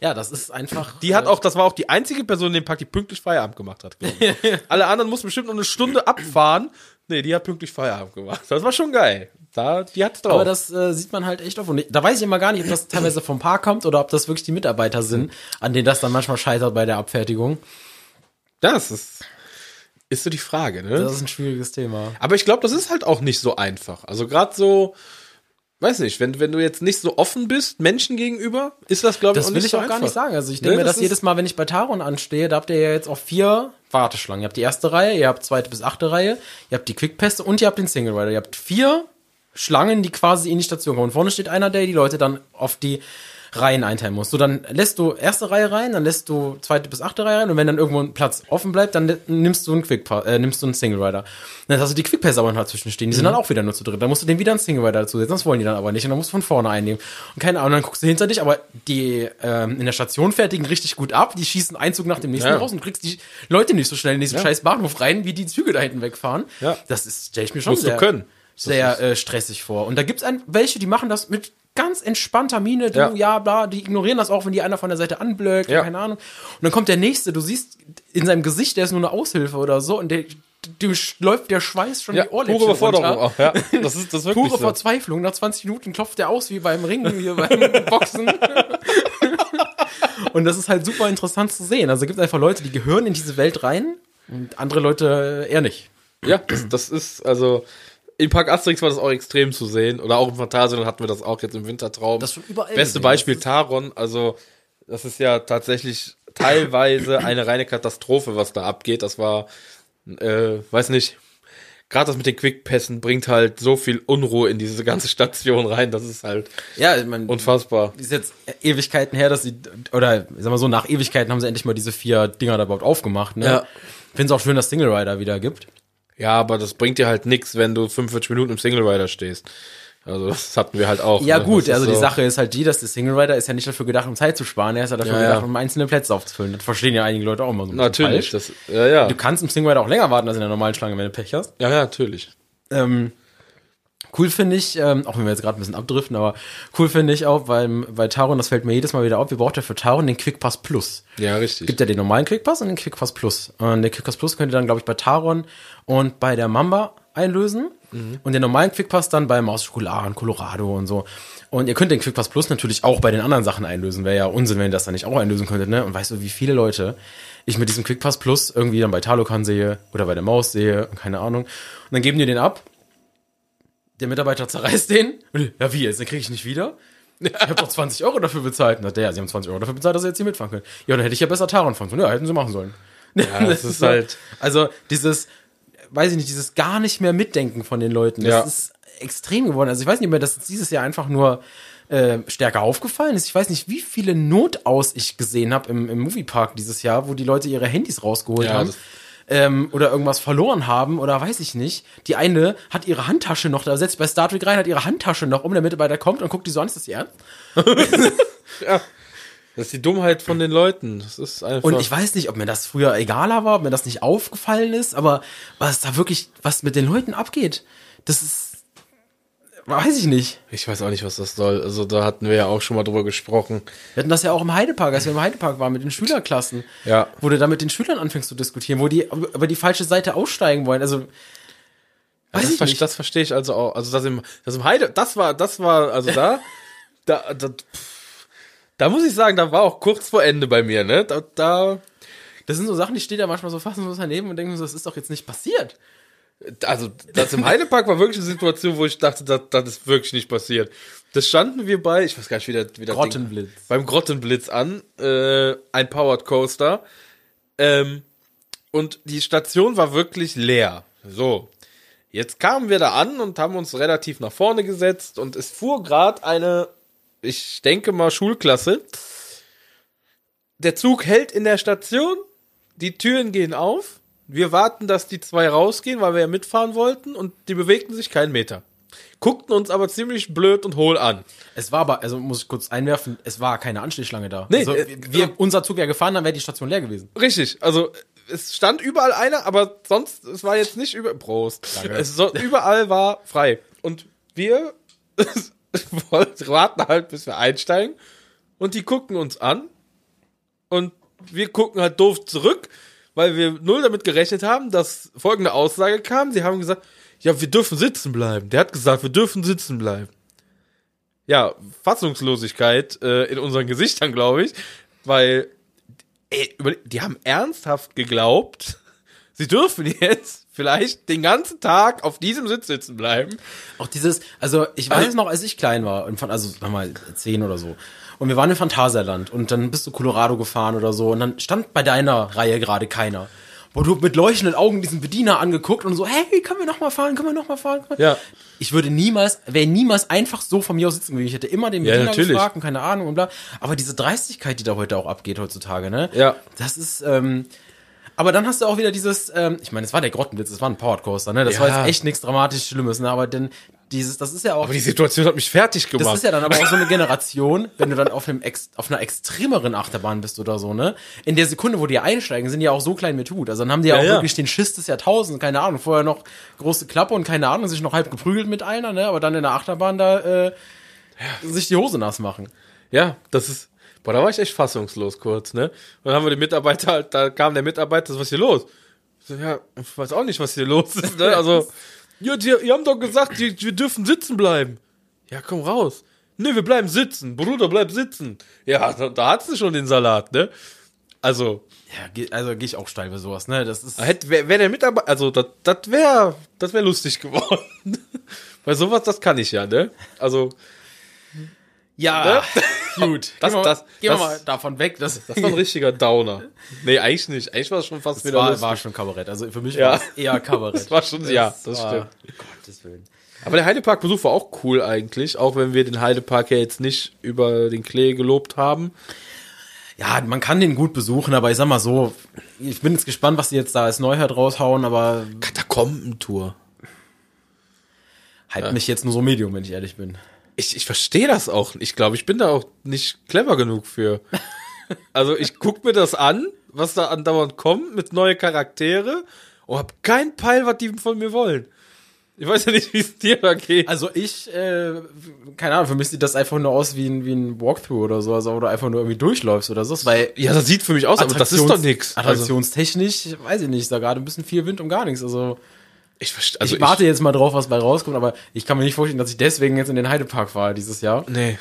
Ja, das ist einfach. Die hat auch, das war auch die einzige Person in dem Park, die pünktlich Feierabend gemacht hat. Alle anderen mussten bestimmt noch eine Stunde abfahren. Nee, die hat pünktlich Feierabend gemacht. Das war schon geil. Da, die hat's drauf. Aber das äh, sieht man halt echt oft. Und ich, da weiß ich immer gar nicht, ob das teilweise vom Park kommt oder ob das wirklich die Mitarbeiter sind, an denen das dann manchmal scheitert bei der Abfertigung. das ist, ist so die Frage, ne? Das ist ein schwieriges Thema. Aber ich glaube, das ist halt auch nicht so einfach. Also gerade so, weiß nicht, wenn, wenn du jetzt nicht so offen bist, Menschen gegenüber, ist das, glaube ich, Das auch will nicht ich so auch einfach. gar nicht sagen. Also ich Ne, denke mir, das dass jedes Mal, wenn ich bei Taron anstehe, da habt ihr ja jetzt auch vier Warteschlangen. Ihr habt die erste Reihe, ihr habt zweite bis achte Reihe, ihr habt die Quickpässe und ihr habt den Single Rider. Ihr habt vier Schlangen, die quasi in die Station kommen. Und vorne steht einer, der die Leute dann auf die Reihen einteilen muss. So, dann lässt du erste Reihe rein, dann lässt du zweite bis achte Reihe rein und wenn dann irgendwo ein Platz offen bleibt, dann nimmst du einen Quick äh, nimmst du einen Single Rider. Dann hast du die Quickpässe aber noch dazwischen stehen. Die sind dann auch wieder nur zu dritt. Dann musst du den wieder einen Single Rider dazusetzen. Das wollen die dann aber nicht. Und dann musst du von vorne einnehmen. Und keine Ahnung, dann guckst du hinter dich, aber die ähm, in der Station fertigen richtig gut ab. Die schießen einen Zug nach dem nächsten Ja. raus und kriegst die Leute nicht so schnell in diesen scheiß Bahnhof rein, wie die Züge da hinten wegfahren. Ja. Das ist, stell ich mir schon Musst du sehr, können. Sehr äh, stressig vor. Und da gibt's ein, welche, die machen das mit ganz entspannter Miene, du, Ja. ja. bla, die ignorieren das auch, wenn die einer von der Seite anblöckt, Ja. keine Ahnung. Und dann kommt der nächste, du siehst in seinem Gesicht, der ist nur eine Aushilfe oder so und der, dem läuft der Schweiß schon Ja, die Ohrläppchen pure Überforderung runter. auch, ja. Das ist, das ist wirklich Pure so. Verzweiflung. Nach 20 Minuten klopft der aus wie beim Ringen, hier beim Boxen. und das ist halt super interessant zu sehen. Also es gibt einfach Leute, die gehören in diese Welt rein und andere Leute eher nicht. Ja, das, das ist, also, im Park Asterix war das auch extrem zu sehen. Oder auch im Phantasialand hatten wir das auch jetzt im Wintertraum. Das schon überall Beste gesehen. Beispiel Taron, also, das ist ja tatsächlich teilweise eine reine Katastrophe, was da abgeht. Das war, äh, weiß nicht, gerade das mit den Quickpässen bringt halt so viel Unruhe in diese ganze Station rein, das ist halt Ja, ich mein, unfassbar. ist jetzt Ewigkeiten her, dass sie, oder ich sag mal so, nach Ewigkeiten haben sie endlich mal diese vier Dinger da überhaupt aufgemacht, ne? Ja. Finde es auch schön, dass Single Rider wieder gibt. Ja, aber das bringt dir halt nix, wenn du 45 Minuten im Single Rider stehst. Also das hatten wir halt auch. Ja ne? gut, also die so- Sache ist halt die, dass der Single Rider ist ja nicht dafür gedacht, um Zeit zu sparen, er ist ja dafür Ja, gedacht, ja. um einzelne Plätze aufzufüllen. Das verstehen ja einige Leute auch immer so ein Natürlich, falsch. das, ja, ja. Du kannst im Single Rider auch länger warten als in der normalen Schlange, wenn du Pech hast. Ja, ja, natürlich. Ähm, cool finde ich, ähm, auch wenn wir jetzt gerade ein bisschen abdriften, aber cool finde ich auch, weil bei Taron, das fällt mir jedes Mal wieder auf, wir brauchen ja für Taron den Quickpass Plus. Ja, richtig. gibt ja den normalen Quickpass und den Quickpass Plus. Und der Quickpass Plus könnt ihr dann, glaube ich, bei Taron und bei der Mamba einlösen. Und den normalen Quickpass dann bei Maus Schokolade und Colorado und so. Und ihr könnt den Quickpass Plus natürlich auch bei den anderen Sachen einlösen. Wäre ja Unsinn, wenn ihr das dann nicht auch einlösen könntet, ne? Und weißt du, wie viele Leute ich mit diesem Quickpass Plus irgendwie dann bei Talokan sehe oder bei der Maus sehe, keine Ahnung. Und dann geben die den ab. Der Mitarbeiter zerreißt den. Ja, wie jetzt? Den kriege ich nicht wieder? Ich habe doch 20 Euro dafür bezahlt. Na, der, sie haben 20 Euro dafür bezahlt, dass sie jetzt hier mitfahren können. Ja, dann hätte ich ja besser Taron fahren sollen. Ja, hätten sie machen sollen. Ja, das ist halt- Also, dieses, weiß ich nicht, dieses gar nicht mehr Mitdenken von den Leuten. Das Ja. ist extrem geworden. Also, ich weiß nicht mehr, dass es dieses Jahr einfach nur äh, stärker aufgefallen ist. Ich weiß nicht, wie viele Notaus ich gesehen habe im, im Moviepark dieses Jahr, wo die Leute ihre Handys rausgeholt Ja, haben. Ähm, oder irgendwas verloren haben oder weiß ich nicht. Die eine hat ihre Handtasche noch, da setzt bei Star Trek rein, hat ihre Handtasche noch um, der Mitarbeiter kommt und guckt die so an, ist das ihr ernst? Ja. Das ist die Dummheit von den Leuten. Das ist einfach. Und ich weiß nicht, ob mir das früher egaler war, ob mir das nicht aufgefallen ist, aber was da wirklich, was mit den Leuten abgeht, das ist, weiß ich nicht. ich weiß auch nicht, was das soll. Also da hatten wir ja auch schon mal drüber gesprochen. Wir hatten das ja auch im Heidepark, als wir im Heidepark waren mit den Schülerklassen. Ja. Wo du da mit den Schülern anfängst zu diskutieren, wo die über die falsche Seite aussteigen wollen. Also, weiß das, ich nicht. das verstehe ich also auch. Also das im, das im Heide, das war, das war, also da, da, da, pff, da muss ich sagen, da war auch kurz vor Ende bei mir, ne? Da, da Das sind so Sachen, die steht ja manchmal so fassungslos daneben und denken so, das ist doch jetzt nicht passiert. Also das im Heidepark war wirklich eine Situation, wo ich dachte, das, das ist wirklich nicht passiert. Das standen wir bei, ich weiß gar nicht, wie der, wie der Grottenblitz. Ding, beim Grottenblitz an, äh, ein Powered Coaster. Ähm, und die Station war wirklich leer. So. Jetzt kamen wir da an und haben uns relativ nach vorne gesetzt und es fuhr gerade eine, ich denke mal, Schulklasse. Der Zug hält in der Station, die Türen gehen auf, wir warten, dass die zwei rausgehen, weil wir ja mitfahren wollten und die bewegten sich keinen Meter. Guckten uns aber ziemlich blöd und hohl an. Es war aber, also muss ich kurz einwerfen, es war keine Anstehschlange da. Nee, also, äh, wir, unser Zug ja gefahren, dann wäre die Station leer gewesen. Richtig, also es stand überall einer, aber sonst, es war jetzt nicht über. Prost. Es so, überall war frei. Und wir wollten warten halt, bis wir einsteigen. Und die gucken uns an. Und wir gucken halt doof zurück, weil wir null damit gerechnet haben, dass folgende Aussage kam. Sie haben gesagt, ja, wir dürfen sitzen bleiben. Der hat gesagt, wir dürfen sitzen bleiben. Ja, Fassungslosigkeit äh, in unseren Gesichtern, glaube ich, weil ey, die haben ernsthaft geglaubt, sie dürfen jetzt vielleicht den ganzen Tag auf diesem Sitz sitzen bleiben. Auch dieses, also ich weiß noch, als ich klein war, und fand, also sag mal zehn oder so, und wir waren im Phantasialand und dann bist du Colorado gefahren oder so und dann stand bei deiner Reihe gerade keiner. Wo du mit leuchtenden Augen diesen Bediener angeguckt und so, hey, können wir noch mal fahren, können wir noch mal fahren? Können wir? Ja. Ich würde niemals, wäre niemals einfach so von mir aus sitzen geblieben. Ich hätte immer den Ja, Bediener natürlich. gefragt und keine Ahnung und bla. Aber diese Dreistigkeit, die da heute auch abgeht heutzutage, ne? Ja. Das ist, ähm, aber dann hast du auch wieder dieses, ähm, ich meine, es war der Grottenblitz, es war ein Powered Coaster, ne? Das Ja. war jetzt echt nichts dramatisch Schlimmes, ne? Aber denn dieses, das ist ja auch, Aber die Situation hat mich fertig gemacht. das ist ja dann aber auch so eine Generation, wenn du dann auf einem ex, auf einer extremeren Achterbahn bist oder so, ne? In der Sekunde, wo die einsteigen, sind die ja auch so klein mit Hut. Also dann haben die ja, Ja, auch ja. wirklich den Schiss des Jahrtausends, keine Ahnung, vorher noch große Klappe und keine Ahnung, sich noch halb geprügelt mit einer, ne? Aber dann in der Achterbahn da äh, sich die Hose nass machen. ja, das ist. Boah, da war ich echt fassungslos kurz, ne? Und dann haben wir den Mitarbeiter, halt, da kam der Mitarbeiter, so, was ist hier los? Ich So, ja, ich weiß auch nicht, was hier los ist, ne? Also, ja, die, die haben doch gesagt, die, wir dürfen sitzen bleiben. Ja, komm raus. Ne, wir bleiben sitzen. Bruder, bleib sitzen. Ja, da, da hat's du schon den Salat, ne? Also, Ja, also gehe ich auch steil bei sowas, ne? Das ist. hätte, wär, wär der Mitarbeiter, also, das, das wäre, das wäre lustig geworden. Weil sowas, das kann ich ja, ne? Also, Ja, gut. Das- gehen wir, das- gehen wir das- mal davon weg. Das, Das war ein richtiger Downer. Nee, eigentlich nicht. Eigentlich war es schon fast das wieder war, lustig. war schon Kabarett. Also für mich Ja. war es eher Kabarett. Das war schon- ja, das war- stimmt. Gottes Willen. Aber der Heidepark-Besuch war auch cool eigentlich, auch wenn wir den Heidepark ja jetzt nicht über den Klee gelobt haben. Ja, man kann den gut besuchen, aber ich sag mal so, ich bin jetzt gespannt, was die jetzt da als Neuheit raushauen, aber Katakombentour. halt mich jetzt nur so Medium, wenn ich ehrlich bin. Ich, ich verstehe das auch. Ich glaube, ich bin da auch nicht clever genug für. Also ich guck mir das an, was da andauernd kommt mit neue Charaktere und hab keinen Peil, was die von mir wollen. Ich weiß ja nicht, wie es dir da geht. Also ich, äh, keine Ahnung, für mich sieht das einfach nur aus wie ein, wie ein Walkthrough oder so, also oder einfach nur irgendwie durchläufst oder so, weil ja, das sieht für mich aus, aber das ist doch nix. Also, Attraktionstechnisch, weiß ich nicht, da gerade ein bisschen viel Wind um gar nichts. Also, ich verstehe. Also ich warte jetzt mal drauf, was bei rauskommt, aber ich kann mir nicht vorstellen, dass ich deswegen jetzt in den Heidepark fahre dieses Jahr. nee.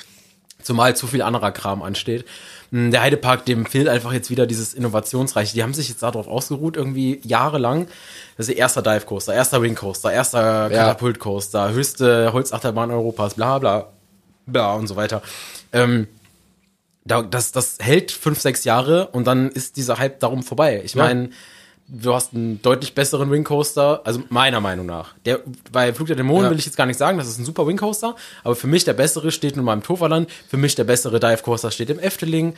Zumal zu viel anderer Kram ansteht. Hm, Der Heidepark, dem fehlt einfach jetzt wieder dieses Innovationsreiche. Die haben sich jetzt darauf ausgeruht, irgendwie jahrelang. Das ist der erster Dive Coaster, erster Wing Coaster, erster Katapult Coaster, höchste Holzachterbahn Europas, bla bla bla und so weiter. Ähm, da, das, das hält fünf, sechs Jahre und dann ist dieser Hype darum vorbei. Ich Ja. Du hast einen deutlich besseren Wing Coaster, also meiner Meinung nach. Der, bei Flug der Dämonen Ja. will ich jetzt gar nicht sagen, das ist ein super Wing Coaster, aber für mich der bessere steht nun mal im Toverland, für mich der bessere Dive Coaster steht im Efteling.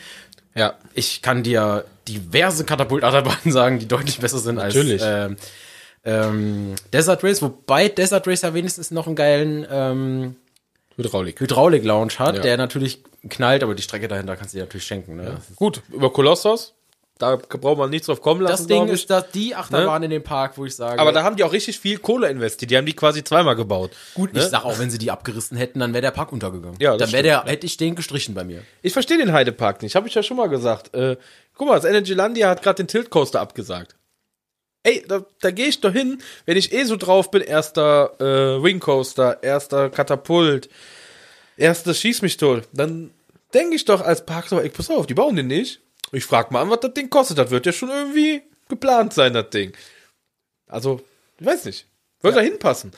Ja. Ich kann dir diverse Katapultatterbahnen sagen, die deutlich besser sind als Natürlich. ähm, Desert Race, wobei Desert Race ja wenigstens noch einen geilen ähm, Hydraulik. Hydraulik-Lounge hat, Ja. der natürlich knallt, aber die Strecke dahinter kannst du dir natürlich schenken. Ne? Gut, über Kolossos, da braucht man nichts drauf kommen lassen. Das Ding ist das, die Achterbahn in dem Park, wo ich sage. Aber da haben die auch richtig viel Kohle investiert. Die haben die quasi zweimal gebaut. gut, ne? ich sag auch, wenn sie die abgerissen hätten, dann wäre der Park untergegangen. Ja, dann wäre der, hätte ich den gestrichen bei mir. Ich verstehe den Heidepark nicht. Habe ich ja schon mal gesagt. Äh, guck mal, das Energylandia hat gerade den Tilt Coaster abgesagt. Ey, da, da gehe ich doch hin, wenn ich eh so drauf bin. Erster äh, Wing Coaster, erster Katapult, erster Schieß mich tot. Dann denke ich doch als Park so, ey, pass auf, die bauen den nicht. Ich frag mal an, was das Ding kostet. Das wird ja schon irgendwie geplant sein, das Ding. Also, ich weiß nicht. Würde da hinpassen.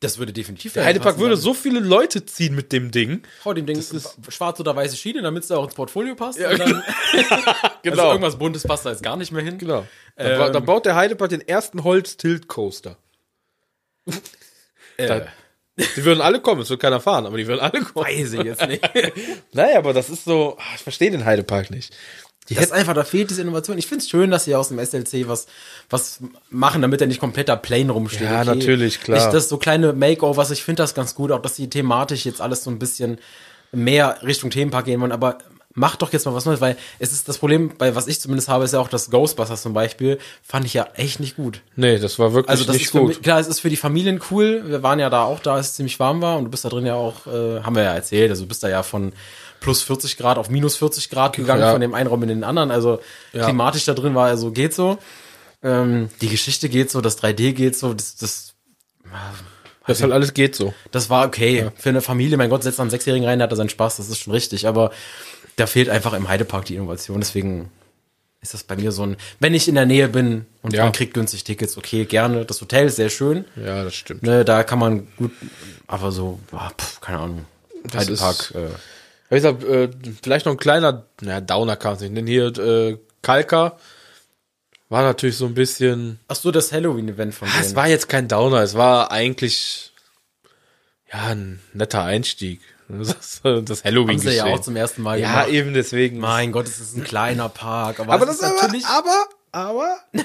Das würde definitiv Der Heidepark würde so viele Leute ziehen mit dem Ding. Hau dem Ding schwarz oder weiße Schiene, damit es da auch ins Portfolio passt. und dann, Genau. Also irgendwas Buntes passt da jetzt gar nicht mehr hin. Genau. Da, ba- da baut der Heidepark den ersten Holz-Tilt-Coaster. Äh, Die würden alle kommen, es wird keiner fahren, aber die würden alle kommen. weiß ich jetzt nicht. Naja, aber das ist so, ah, ich verstehe den Heidepark nicht. Die Das ist einfach, da fehlt diese Innovation. Ich finde es schön, dass sie aus dem SLC was, was machen, damit er nicht kompletter Plain rumsteht. Ja, natürlich, klar. Ich, das so kleine Makeovers, ich finde das ganz gut, auch dass die thematisch jetzt alles so ein bisschen mehr Richtung Themenpark gehen wollen, aber macht doch jetzt mal was Neues, weil es ist das Problem, bei was ich zumindest habe, ist ja auch das Ghostbusters zum Beispiel, fand ich ja echt nicht gut. nee, das war wirklich Also das nicht ist gut. mich, klar, es ist für die Familien cool. Wir waren ja da auch da, als es ziemlich warm war und du bist da drin ja auch, äh, haben wir ja erzählt, also du bist da ja von plus 40 Grad auf minus 40 Grad gegangen, Ja. von dem einen Raum in den anderen. Also Ja. klimatisch da drin war, also geht so. Ähm, die Geschichte geht so, das 3D geht so, das, das, Das halt alles geht so. das war okay. Für eine Familie, mein Gott, setzt einen Sechsjährigen rein, der hat da seinen Spaß, das ist schon richtig, aber da fehlt einfach im Heidepark die Innovation, deswegen ist das bei mir so ein, wenn ich in der Nähe bin und Ja. man kriegt günstig Tickets, okay, gerne. Das Hotel ist sehr schön. Ja, das stimmt. Ne, da kann man gut, aber so, boah, pff, keine Ahnung. Das Heidepark, äh, Ich sag, äh, vielleicht noch ein kleiner, naja, Downer kann es nicht nennen. Hier, äh, Kalka war natürlich so ein bisschen, ach so, das Halloween-Event von Ah, denen. es war jetzt kein Downer, es war eigentlich, ja, ein netter Einstieg. Das, das halloween haben sie ja auch zum ersten Mal Ja, gemacht. eben deswegen. Mein Gott, es ist ein kleiner Park, aber, aber das ist ist natürlich, aber, aber, aber,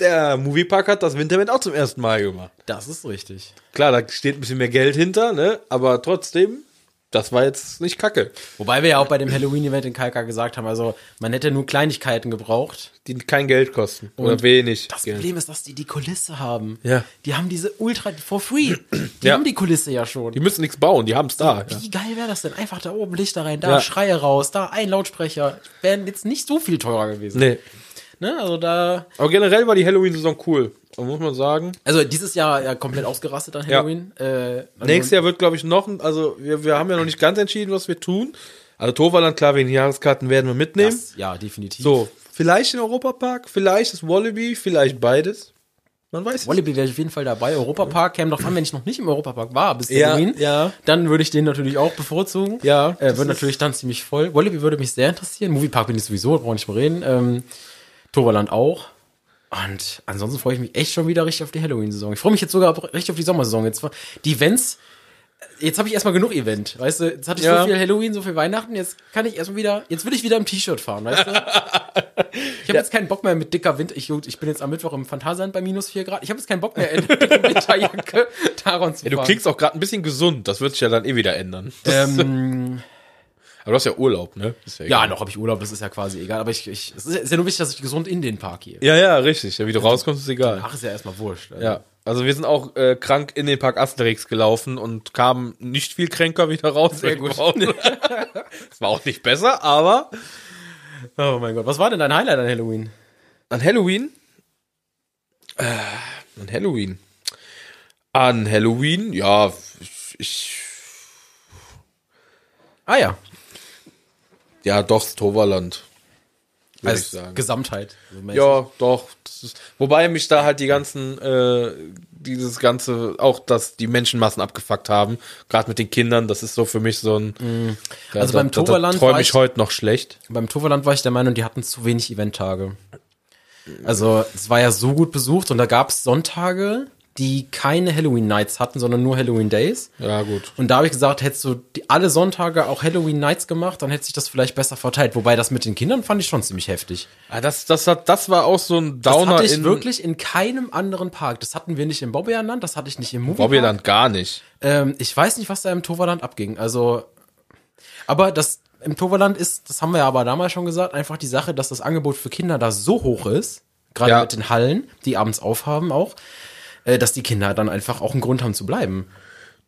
der Moviepark hat das Winterland auch zum ersten Mal gemacht. das ist richtig. Klar, da steht ein bisschen mehr Geld hinter, ne, aber trotzdem, das war jetzt nicht kacke. Wobei wir ja auch bei dem Halloween-Event in Kalka gesagt haben, also man hätte nur Kleinigkeiten gebraucht. Die kein Geld kosten. Oder Und wenig. Das Geld. Problem ist, dass die die Kulisse haben. Ja. Die haben diese Ultra, for free. Die Ja. haben die Kulisse ja schon. Die müssen nichts bauen, die haben's da. Ja. Wie geil wäre das denn? Einfach da oben Lichter rein, da Ja. Schreie raus, da ein Lautsprecher. Wären jetzt nicht so viel teurer gewesen. Nee. Ne? Also da, Aber generell war die Halloween-Saison cool. Muss man sagen. also dieses Jahr ja komplett ausgerastet an Halloween. Äh, also Nächstes Jahr wird, glaube ich, noch, ein- also wir, wir haben ja noch nicht ganz entschieden, was wir tun. Also Toverland, klar, wegen Jahreskarten werden wir mitnehmen. das, ja, definitiv. So, vielleicht den Europapark, vielleicht das Wallaby, vielleicht beides. Man weiß Wallaby wäre auf jeden Fall dabei. Europapark käme doch an, wenn ich noch nicht im Europapark war bis Ja, Halloween. ja. Dann würde ich den natürlich auch bevorzugen. Ja, Äh, wird natürlich dann ziemlich voll. Wallaby würde mich sehr interessieren. Moviepark bin ich sowieso, brauche nicht mehr reden. Ähm, Toverland auch. Und ansonsten freue ich mich echt schon wieder richtig auf die Halloween-Saison. Ich freue mich jetzt sogar richtig auf die Sommersaison. Jetzt war die Events. Jetzt habe ich erstmal genug Event, weißt du? Jetzt hatte ich Ja. so viel Halloween, so viel Weihnachten. Jetzt kann ich erstmal wieder. Jetzt will ich wieder im T-Shirt fahren, weißt du? Ich habe jetzt keinen Bock mehr mit dicker Winter. Ich, ich bin jetzt am Mittwoch im Phantasialand bei minus 4 Grad. Ich habe jetzt keinen Bock mehr in dicker Winterjacke daran zu Ja, du fahren. klingst auch gerade ein bisschen gesund. Das wird sich ja dann eh wieder ändern. ähm, Aber du hast ja Urlaub, ne? Ja, egal. noch habe ich Urlaub, das ist ja quasi egal. Aber ich, ich es ist, ja nur wichtig, dass ich gesund in den Park gehe. Ja, ja, richtig. Ja, wie du rauskommst, ist egal. Ach, ist ja erstmal wurscht. Also. Ja. Also wir sind auch äh, krank in den Park Asterix gelaufen und kamen nicht viel kränker wieder raus. Sehr gut. Es war auch nicht besser, aber Oh mein Gott, was war denn dein Highlight an Halloween? an Halloween. Äh, an Halloween. An Halloween, ja, ich, ich Ah ja, ja doch, das Toverland. Als. Gesamtheit. so. Ja, doch. Ist, wobei mich da halt die ganzen, äh, dieses ganze, auch dass die Menschenmassen abgefuckt haben, gerade mit den Kindern, das ist so für mich so ein. Ja, Also da, beim da, da Toverland träume ich ich- heute noch schlecht. Beim Toverland war ich der Meinung, die hatten zu wenig Eventtage. Also es war ja so gut besucht und da gab es Sonntage, die keine Halloween Nights hatten, sondern nur Halloween Days. Ja, gut. Und da habe ich gesagt, hättest du die, alle Sonntage auch Halloween Nights gemacht, dann hätte sich das vielleicht besser verteilt. Wobei das mit den Kindern fand ich schon ziemlich heftig. Ah, das, das, hat, das war auch so ein Das Downer hatte ich wirklich in keinem anderen Park. Das hatten wir nicht im Bobbejahrland, das hatte ich nicht im Movie Bobbyland gar nicht. Ähm, ich weiß nicht, was da im Toverland abging. Also, aber das im Toverland ist, das haben wir ja aber damals schon gesagt, einfach die Sache, dass das Angebot für Kinder da so hoch ist, gerade Ja. mit den Hallen, die abends aufhaben auch, dass die Kinder dann einfach auch einen Grund haben zu bleiben.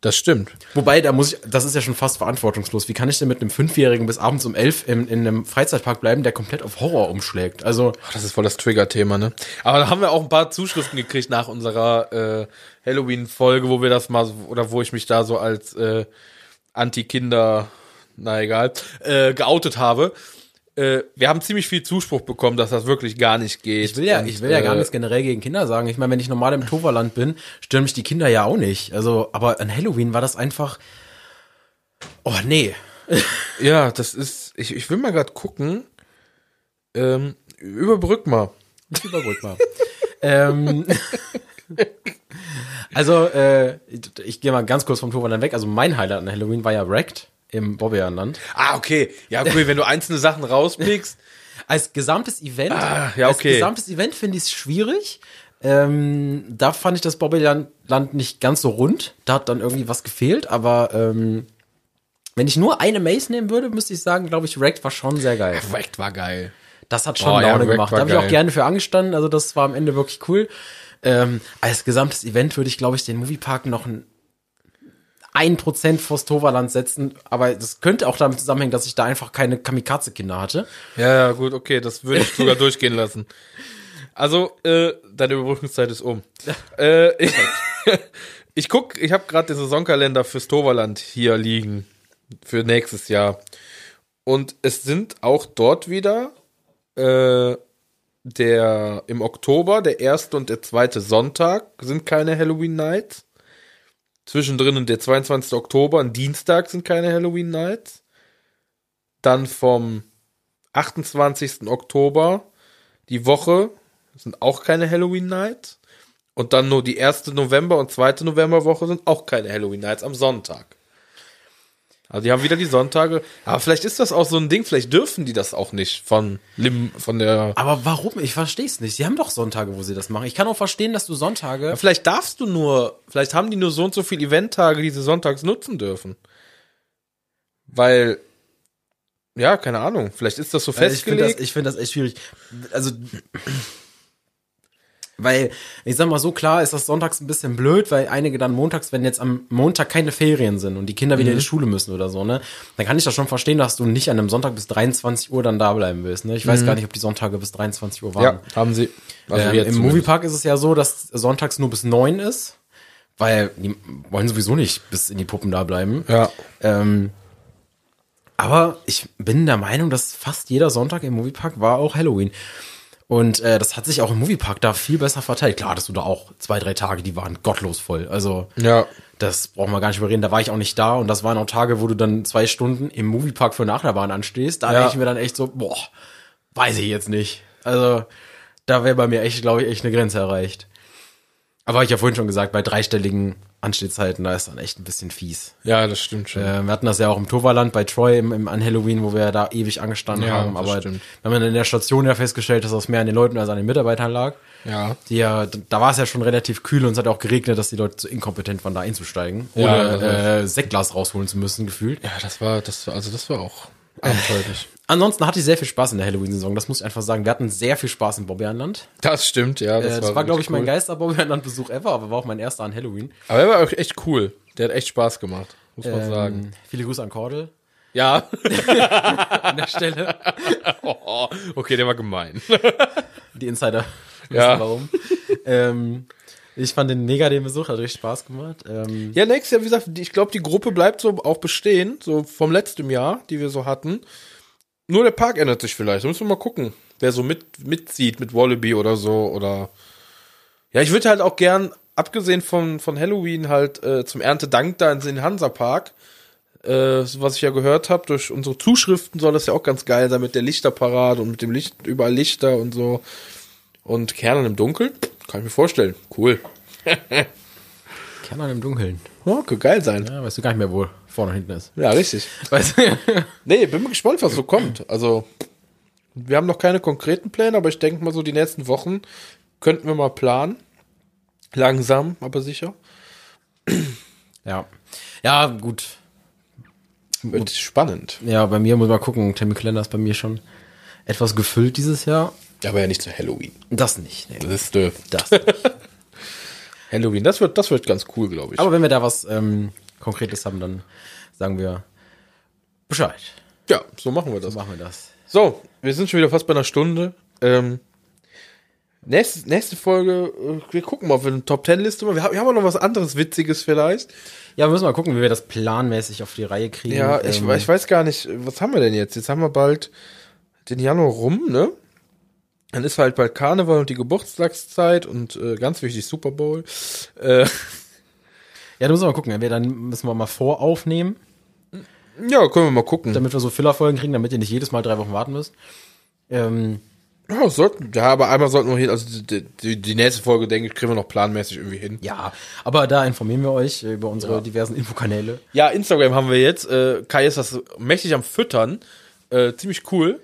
Das stimmt. Wobei, da muss ich, das ist ja schon fast verantwortungslos. Wie kann ich denn mit einem Fünfjährigen bis abends um elf in, in einem Freizeitpark bleiben, der komplett auf Horror umschlägt? Also, Ach, das ist voll das Trigger-Thema, ne? Aber da haben wir auch ein paar Zuschriften gekriegt nach unserer äh, Halloween-Folge, wo wir das mal, oder wo ich mich da so als äh, Anti-Kinder, na egal, äh, geoutet habe. Äh, wir haben ziemlich viel Zuspruch bekommen, dass das wirklich gar nicht geht. ich will ja, Und, ich will ja gar äh, nichts generell gegen Kinder sagen. Ich meine, wenn ich normal im Toverland bin, stören mich die Kinder ja auch nicht. Also, aber an Halloween war das einfach, oh nee. Ja, das ist, ich, ich will mal gerade gucken. Ähm, überbrück mal. Überbrück mal. ähm, also, äh, ich, ich gehe mal ganz kurz vom Toverland weg. Also mein Highlight an Halloween war ja Wrecked im Bobbejahrland. Ah, okay. Ja, cool, wenn du einzelne Sachen rauspickst. Als gesamtes Event, Ah, ja, als okay. gesamtes Event finde ich es schwierig. Ähm, da fand ich das Bobbejahrland Land nicht ganz so rund. Da hat dann irgendwie was gefehlt, aber ähm, wenn ich nur eine Maze nehmen würde, müsste ich sagen, glaube ich, Wrecked war schon sehr geil. Wrecked war geil. Das hat schon Oh, ja, Laune Wrecked gemacht. Da habe ich auch gerne für angestanden. Also das war am Ende wirklich cool. Ähm, als gesamtes Event würde ich, glaube ich, den Moviepark noch ein ein Prozent vors Toverland setzen, aber das könnte auch damit zusammenhängen, dass ich da einfach keine Kamikaze-Kinder hatte. Ja, ja, gut, okay, das würde ich sogar durchgehen lassen. Also, äh, deine Überbrückungszeit ist um. Äh, ich, ich guck, ich habe gerade den Saisonkalender fürs Toverland hier liegen für nächstes Jahr. Und es sind auch dort wieder äh, der im Oktober, der erste und der zweite Sonntag sind keine Halloween Nights. Zwischendrin der 22. Oktober, ein Dienstag sind keine Halloween Nights. Dann vom 28. Oktober die Woche sind auch keine Halloween Nights. Und dann nur die erste November und zweite Novemberwoche sind auch keine Halloween Nights am Sonntag. Also die haben wieder die Sonntage. Aber vielleicht ist das auch so ein Ding, vielleicht dürfen die das auch nicht von Lim, von der. Aber warum? Ich verstehe es nicht. Sie haben doch Sonntage, wo sie das machen. Ich kann auch verstehen, dass du Sonntage. Vielleicht darfst du nur, vielleicht haben die nur so und so viele Eventtage, die sie sonntags nutzen dürfen. Weil, ja, keine Ahnung, vielleicht ist das so Also ich finde das, festgelegt. ich finde das echt schwierig. Also, weil, ich sag mal so, klar ist das sonntags ein bisschen blöd, weil einige dann montags, wenn jetzt am Montag keine Ferien sind und die Kinder wieder in die Schule müssen oder so, ne, dann kann ich das schon verstehen, dass du nicht an einem Sonntag bis 23 Uhr dann da bleiben willst, ne. Ich weiß gar nicht, ob die Sonntage bis 23 Uhr waren. ja, haben sie. Also ähm, Im. Moviepark ist es ja so, dass sonntags nur bis 9 ist, weil die wollen sowieso nicht bis in die Puppen da bleiben. Ja. Ähm, aber ich bin der Meinung, dass fast jeder Sonntag im Moviepark war auch Halloween. Und äh, das hat sich auch im Moviepark da viel besser verteilt. Klar, hattest du da auch zwei, drei Tage, die waren gottlos voll. Also Ja. das brauchen wir gar nicht überreden. Da war ich auch nicht da und das waren auch Tage, wo du dann zwei Stunden im Moviepark für eine Achterbahn anstehst. Da Ja. denke ich mir dann echt so, boah, weiß ich jetzt nicht. Also da wäre bei mir echt, glaube ich, echt eine Grenze erreicht. Aber ich ja vorhin schon gesagt, bei dreistelligen Anstehzeiten, da ist dann echt ein bisschen fies. Ja, das stimmt schon. Äh, wir hatten das ja auch im Toverland bei Troy im, im, an Halloween, wo wir da ewig angestanden Ja, haben. das Aber stimmt. haben dann in der Station ja festgestellt, dass das mehr an den Leuten als an den Mitarbeitern lag. Ja. Die ja, da war es ja schon relativ kühl und es hat auch geregnet, dass die Leute zu inkompetent waren, da einzusteigen. Ja, das äh, Sektglas rausholen zu müssen, gefühlt. Ja, das war, das war, also das war auch abenteuerlich. Ansonsten hatte ich sehr viel Spaß in der Halloween-Saison, das muss ich einfach sagen. Wir hatten sehr viel Spaß im Bobbejahnland. Das stimmt, ja. Das, äh, das war, glaube ich, wirklich mein cool. geilster Bobbejahnland-Besuch ever, aber war auch mein erster an Halloween. Aber er war auch echt cool. Der hat echt Spaß gemacht, muss man sagen. Ähm, viele Grüße an Cordel Ja. an der Stelle. Oh, okay, der war gemein. Die Insider wissen Ja. warum. ähm, ich fand den mega den Besuch, hat richtig Spaß gemacht. Ähm, Ja, nächstes Jahr, wie gesagt, ich glaube, die Gruppe bleibt so auch bestehen, so vom letzten Jahr, die wir so hatten. Nur der Park ändert sich vielleicht. Da müssen wir mal gucken, wer so mit, mitzieht mit Wallaby oder so. Oder ja, ich würde halt auch gern, abgesehen von, von Halloween, halt äh, zum Erntedank da in den Hansapark. Äh, was ich ja gehört habe, durch unsere Zuschriften soll das ja auch ganz geil sein mit der Lichterparade und mit dem Licht, überall Lichter und so. Und Kernen im Dunkeln, kann ich mir vorstellen. Cool. Kernern im Dunkeln. Ja, könnte geil sein. Ja, weißt du gar nicht mehr, wo vorne und hinten ist. Ja, richtig. Weißt du? Nee, bin mal gespannt, was so kommt. Also, wir haben noch keine konkreten Pläne, aber ich denke mal so die nächsten Wochen könnten wir mal planen. Langsam, aber sicher. ja. Ja, gut. Wird spannend. Ja, bei mir muss man gucken. Terminkalender ist bei mir schon etwas gefüllt dieses Jahr. Aber ja nicht zu Halloween. Das nicht. Nee, Das ist äh, das nicht. Halloween. Das wird, das wird ganz cool, glaube ich. Aber wenn wir da was ähm, Konkretes haben, dann sagen wir Bescheid. ja, so machen wir das. So machen wir das. So, wir sind schon wieder fast bei einer Stunde. Ähm, nächste, nächste Folge, äh, wir gucken mal, ob wir eine Top Ten Liste machen. Wir haben, wir haben auch noch was anderes Witziges vielleicht. Ja, wir müssen mal gucken, wie wir das planmäßig auf die Reihe kriegen. Ja, ich, Ähm, ich weiß gar nicht, was haben wir denn jetzt? Jetzt haben wir bald den Januar rum, ne? Dann ist halt bald Karneval und die Geburtstagszeit und äh, ganz wichtig Super Bowl. Äh, Ja, da müssen wir mal gucken. Entweder dann müssen wir mal voraufnehmen, ja, können wir mal gucken. damit wir so Fillerfolgen kriegen, damit ihr nicht jedes Mal drei Wochen warten müsst. Ähm, Ja, sollten, ja, aber einmal sollten wir hier, also die, die, die nächste Folge, denke ich, kriegen wir noch planmäßig irgendwie hin. ja, aber da informieren wir euch über unsere diversen Infokanäle. Ja, Instagram haben wir jetzt. Äh, Kai ist das mächtig am Füttern. Äh, ziemlich cool.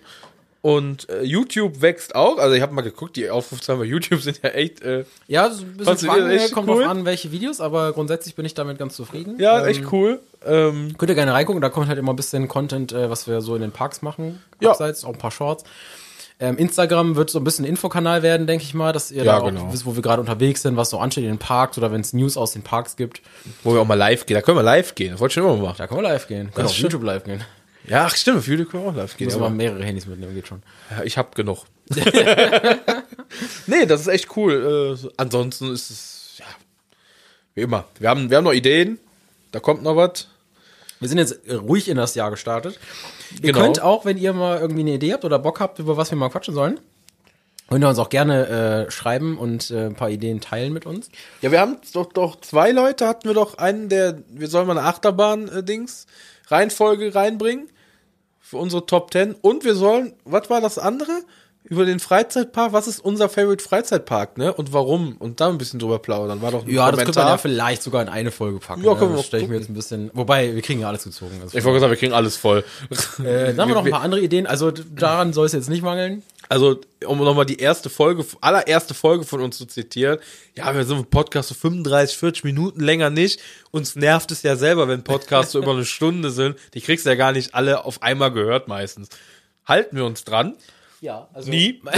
Und äh, YouTube wächst auch. Also ich habe mal geguckt, die Aufrufzahlen bei YouTube sind ja echt. Äh, Ja, so ein bisschen echt kommt cool? drauf an, welche Videos, aber grundsätzlich bin ich damit ganz zufrieden. ja, Ähm, echt cool. Ähm, Könnt ihr gerne reingucken, da kommt halt immer ein bisschen Content, äh, was wir so in den Parks machen. Ja. Abseits, auch ein paar Shorts. Ähm, Instagram wird so ein bisschen Infokanal werden, denke ich mal, dass ihr Ja, da auch genau. wisst, wo wir gerade unterwegs sind, was so ansteht in den Parks oder wenn es News aus den Parks gibt. wo wir auch mal live gehen. Da können wir live gehen. Das wollte ich schon immer mal machen. Da können wir live gehen. Können stimmt. YouTube live gehen. Ja, ach, stimmt. Auf YouTube können wir auch live gehen. Wir aber- mehrere Handys mitnehmen, geht schon. Ja, ich hab genug. nee, das ist echt cool. Äh, ansonsten ist es, ja, wie immer. Wir haben, wir haben noch Ideen. Da kommt noch was. Wir sind jetzt äh, ruhig in das Jahr gestartet. Ihr Genau. könnt auch, wenn ihr mal irgendwie eine Idee habt oder Bock habt, über was wir mal quatschen sollen, könnt ihr uns auch gerne äh, schreiben und äh, ein paar Ideen teilen mit uns. Ja, wir haben doch, doch zwei Leute, hatten wir doch einen, der, wir sollen mal eine Achterbahn-Dings, Reihenfolge reinbringen. Für unsere Top 10. Und wir sollen, was war das andere? Über den Freizeitpark. Was ist unser Favorite Freizeitpark, ne? Und warum? Und da ein bisschen drüber plaudern. War doch ein Ja, das können wir Kommentar. ja vielleicht sogar in eine Folge packen. Ja, ne? können wir das auch stelle ich mir jetzt ein bisschen. Wobei, wir kriegen ja alles gezogen. Also Ich wollte gesagt, wir kriegen alles voll. äh, dann haben wir noch ein paar andere Ideen. Also daran soll es jetzt nicht mangeln. Also, um nochmal die erste Folge, allererste Folge von uns zu zitieren. Ja, wir sind im Podcast so 35, 40 Minuten länger nicht. Uns nervt es ja selber, wenn Podcasts so über eine Stunde sind. Die kriegst du ja gar nicht alle auf einmal gehört meistens. Halten wir uns dran. Ja, also. Nie.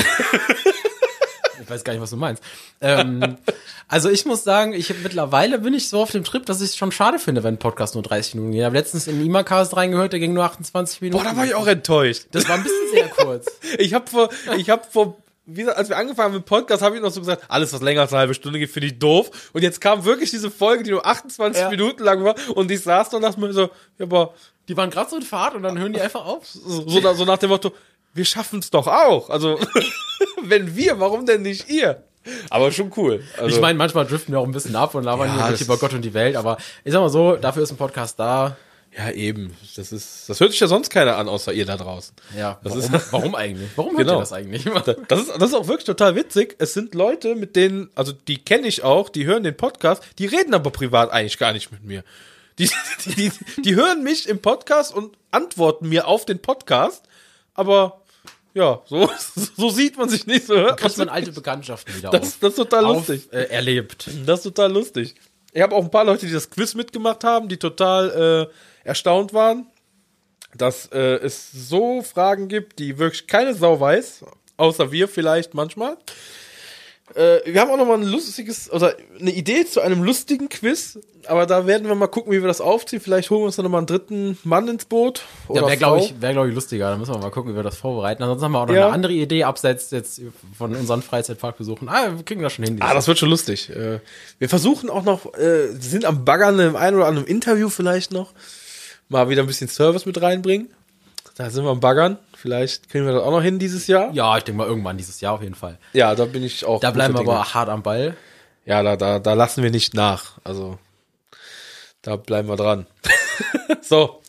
Ich weiß gar nicht, was du meinst. Ähm, also ich muss sagen, ich mittlerweile bin ich so auf dem Trip, dass ich es schon schade finde, wenn ein Podcast nur 30 Minuten geht. Ich habe letztens in Imacast reingehört, der ging nur 28 Minuten. Boah, da war ich auch enttäuscht. Das war ein bisschen sehr kurz. Ich habe vor, ich habe vor, wie gesagt, als wir angefangen haben mit Podcast, habe ich noch so gesagt, alles, was länger als eine halbe Stunde geht, finde ich doof. Und jetzt kam wirklich diese Folge, die nur 28 Ja. Minuten lang war. Und ich saß da und dachte mir so, ja, aber Die waren gerade so in Fahrt und dann hören die einfach auf. so, so, so nach dem Motto, wir schaffen es doch auch. Also, wenn wir, warum denn nicht ihr? Aber schon cool. Also, Ich meine, manchmal driften wir auch ein bisschen ab und labern Ja, hier über Gott und die Welt, aber ich sag mal so, dafür ist ein Podcast da. ja, eben. Das ist, das hört sich ja sonst keiner an, außer ihr da draußen. Ja, Das warum, ist- warum eigentlich? Warum hört Genau. ihr das eigentlich? Das ist, das ist auch wirklich total witzig. Es sind Leute, mit denen, also die kenne ich auch, die hören den Podcast, die reden aber privat eigentlich gar nicht mit mir. Die, die, die, die hören mich im Podcast und antworten mir auf den Podcast, aber ja, so, so sieht man sich nicht so. hört Kriegt man alte Bekanntschaften wieder Das, auf. das ist total auf, lustig. Äh, erlebt. Das ist total lustig. Ich habe auch ein paar Leute, die das Quiz mitgemacht haben, die total äh, erstaunt waren, dass äh, es so Fragen gibt, die wirklich keine Sau weiß, außer wir vielleicht manchmal. Äh, wir haben auch noch mal ein lustiges oder eine Idee zu einem lustigen Quiz, aber da werden wir mal gucken, wie wir das aufziehen. Vielleicht holen wir uns dann noch mal einen dritten Mann ins Boot. Ja, wäre, glaube ich, wär, glaub ich, lustiger. Da müssen wir mal gucken, wie wir das vorbereiten. Ansonsten haben wir auch noch Ja. eine andere Idee, abseits jetzt von unseren Freizeitparkbesuchen. Ah, wir kriegen das schon hin. Ah, das wird schon lustig. Äh, Wir versuchen auch noch, äh, sind am Baggern im einen oder anderen Interview vielleicht noch, mal wieder ein bisschen Service mit reinbringen. Da sind wir am Baggern. Vielleicht kriegen wir das auch noch hin dieses Jahr. ja, ich denke mal irgendwann dieses Jahr auf jeden Fall. Ja, da bin ich auch. Da bleiben wir Dinge. aber hart am Ball. Ja, da, da, da lassen wir nicht nach. Also, da bleiben wir dran. so.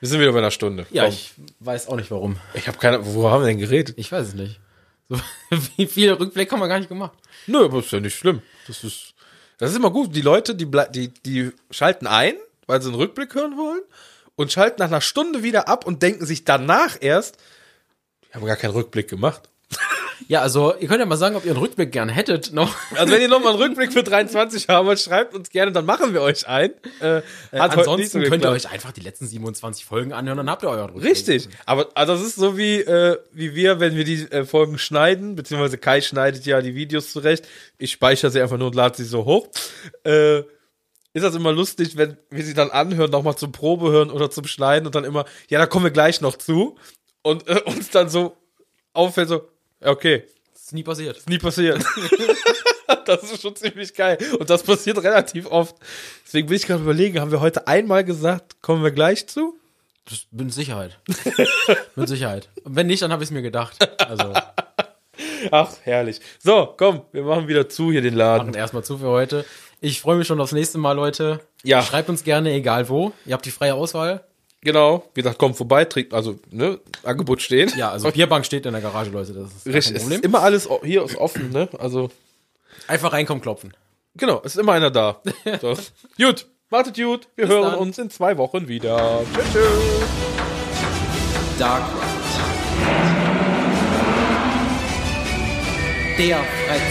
Wir sind wieder bei einer Stunde. Ja, Komm. ich weiß auch nicht warum. ich habe keine, wo haben wir denn geredet? Ich weiß es nicht. So, wie viele Rückblick haben wir gar nicht gemacht? Nö, aber ist ja nicht schlimm. Das ist, das ist immer gut. Die Leute, die, die, die schalten ein, weil sie einen Rückblick hören wollen und schalten nach einer Stunde wieder ab und denken sich danach erst, wir haben gar keinen Rückblick gemacht. Ja, also ihr könnt ja mal sagen, ob ihr einen Rückblick gern hättet. Noch. Also wenn ihr nochmal einen Rückblick für 23 haben wollt, schreibt uns gerne, dann machen wir euch ein. Äh, so Ansonsten könnt ihr euch einfach die letzten 27 Folgen anhören, dann habt ihr euren Rückblick. Richtig. Aber also das ist so wie, äh, wie wir, wenn wir die äh, Folgen schneiden, beziehungsweise Kai schneidet ja die Videos zurecht. Ich speichere sie einfach nur und lade sie so hoch. Äh, ist das immer lustig, wenn wir sie dann anhören, nochmal zum Probe hören oder zum Schneiden und dann immer, ja, da kommen wir gleich noch zu. Und äh, uns dann so auffällt, so, ja, okay, Das ist nie passiert. ist nie passiert. das ist schon ziemlich geil. Und das passiert relativ oft. Deswegen bin ich gerade überlegen, haben wir heute einmal gesagt, kommen wir gleich zu? Das, mit Sicherheit. mit Sicherheit. Und wenn nicht, dann habe ich es mir gedacht. Also Ach, herrlich. So, komm, wir machen wieder zu hier den Laden. machen erstmal zu für heute. Ich freue mich schon aufs nächste Mal, Leute. Ja. Schreibt uns gerne, egal wo. Ihr habt die freie Auswahl. Genau, wie gesagt, kommt vorbei, trinkt, also, ne, Angebot steht. Ja, also Bierbank steht in der Garage, Leute. Das ist Richtig, kein Problem. ist immer alles, hier ist offen, ne, also, Einfach reinkommen, klopfen. genau, es ist immer einer da. So. gut, wartet gut, wir hören dann. uns in zwei Wochen wieder. Tschüss, tschüss. Dark Der Freizeit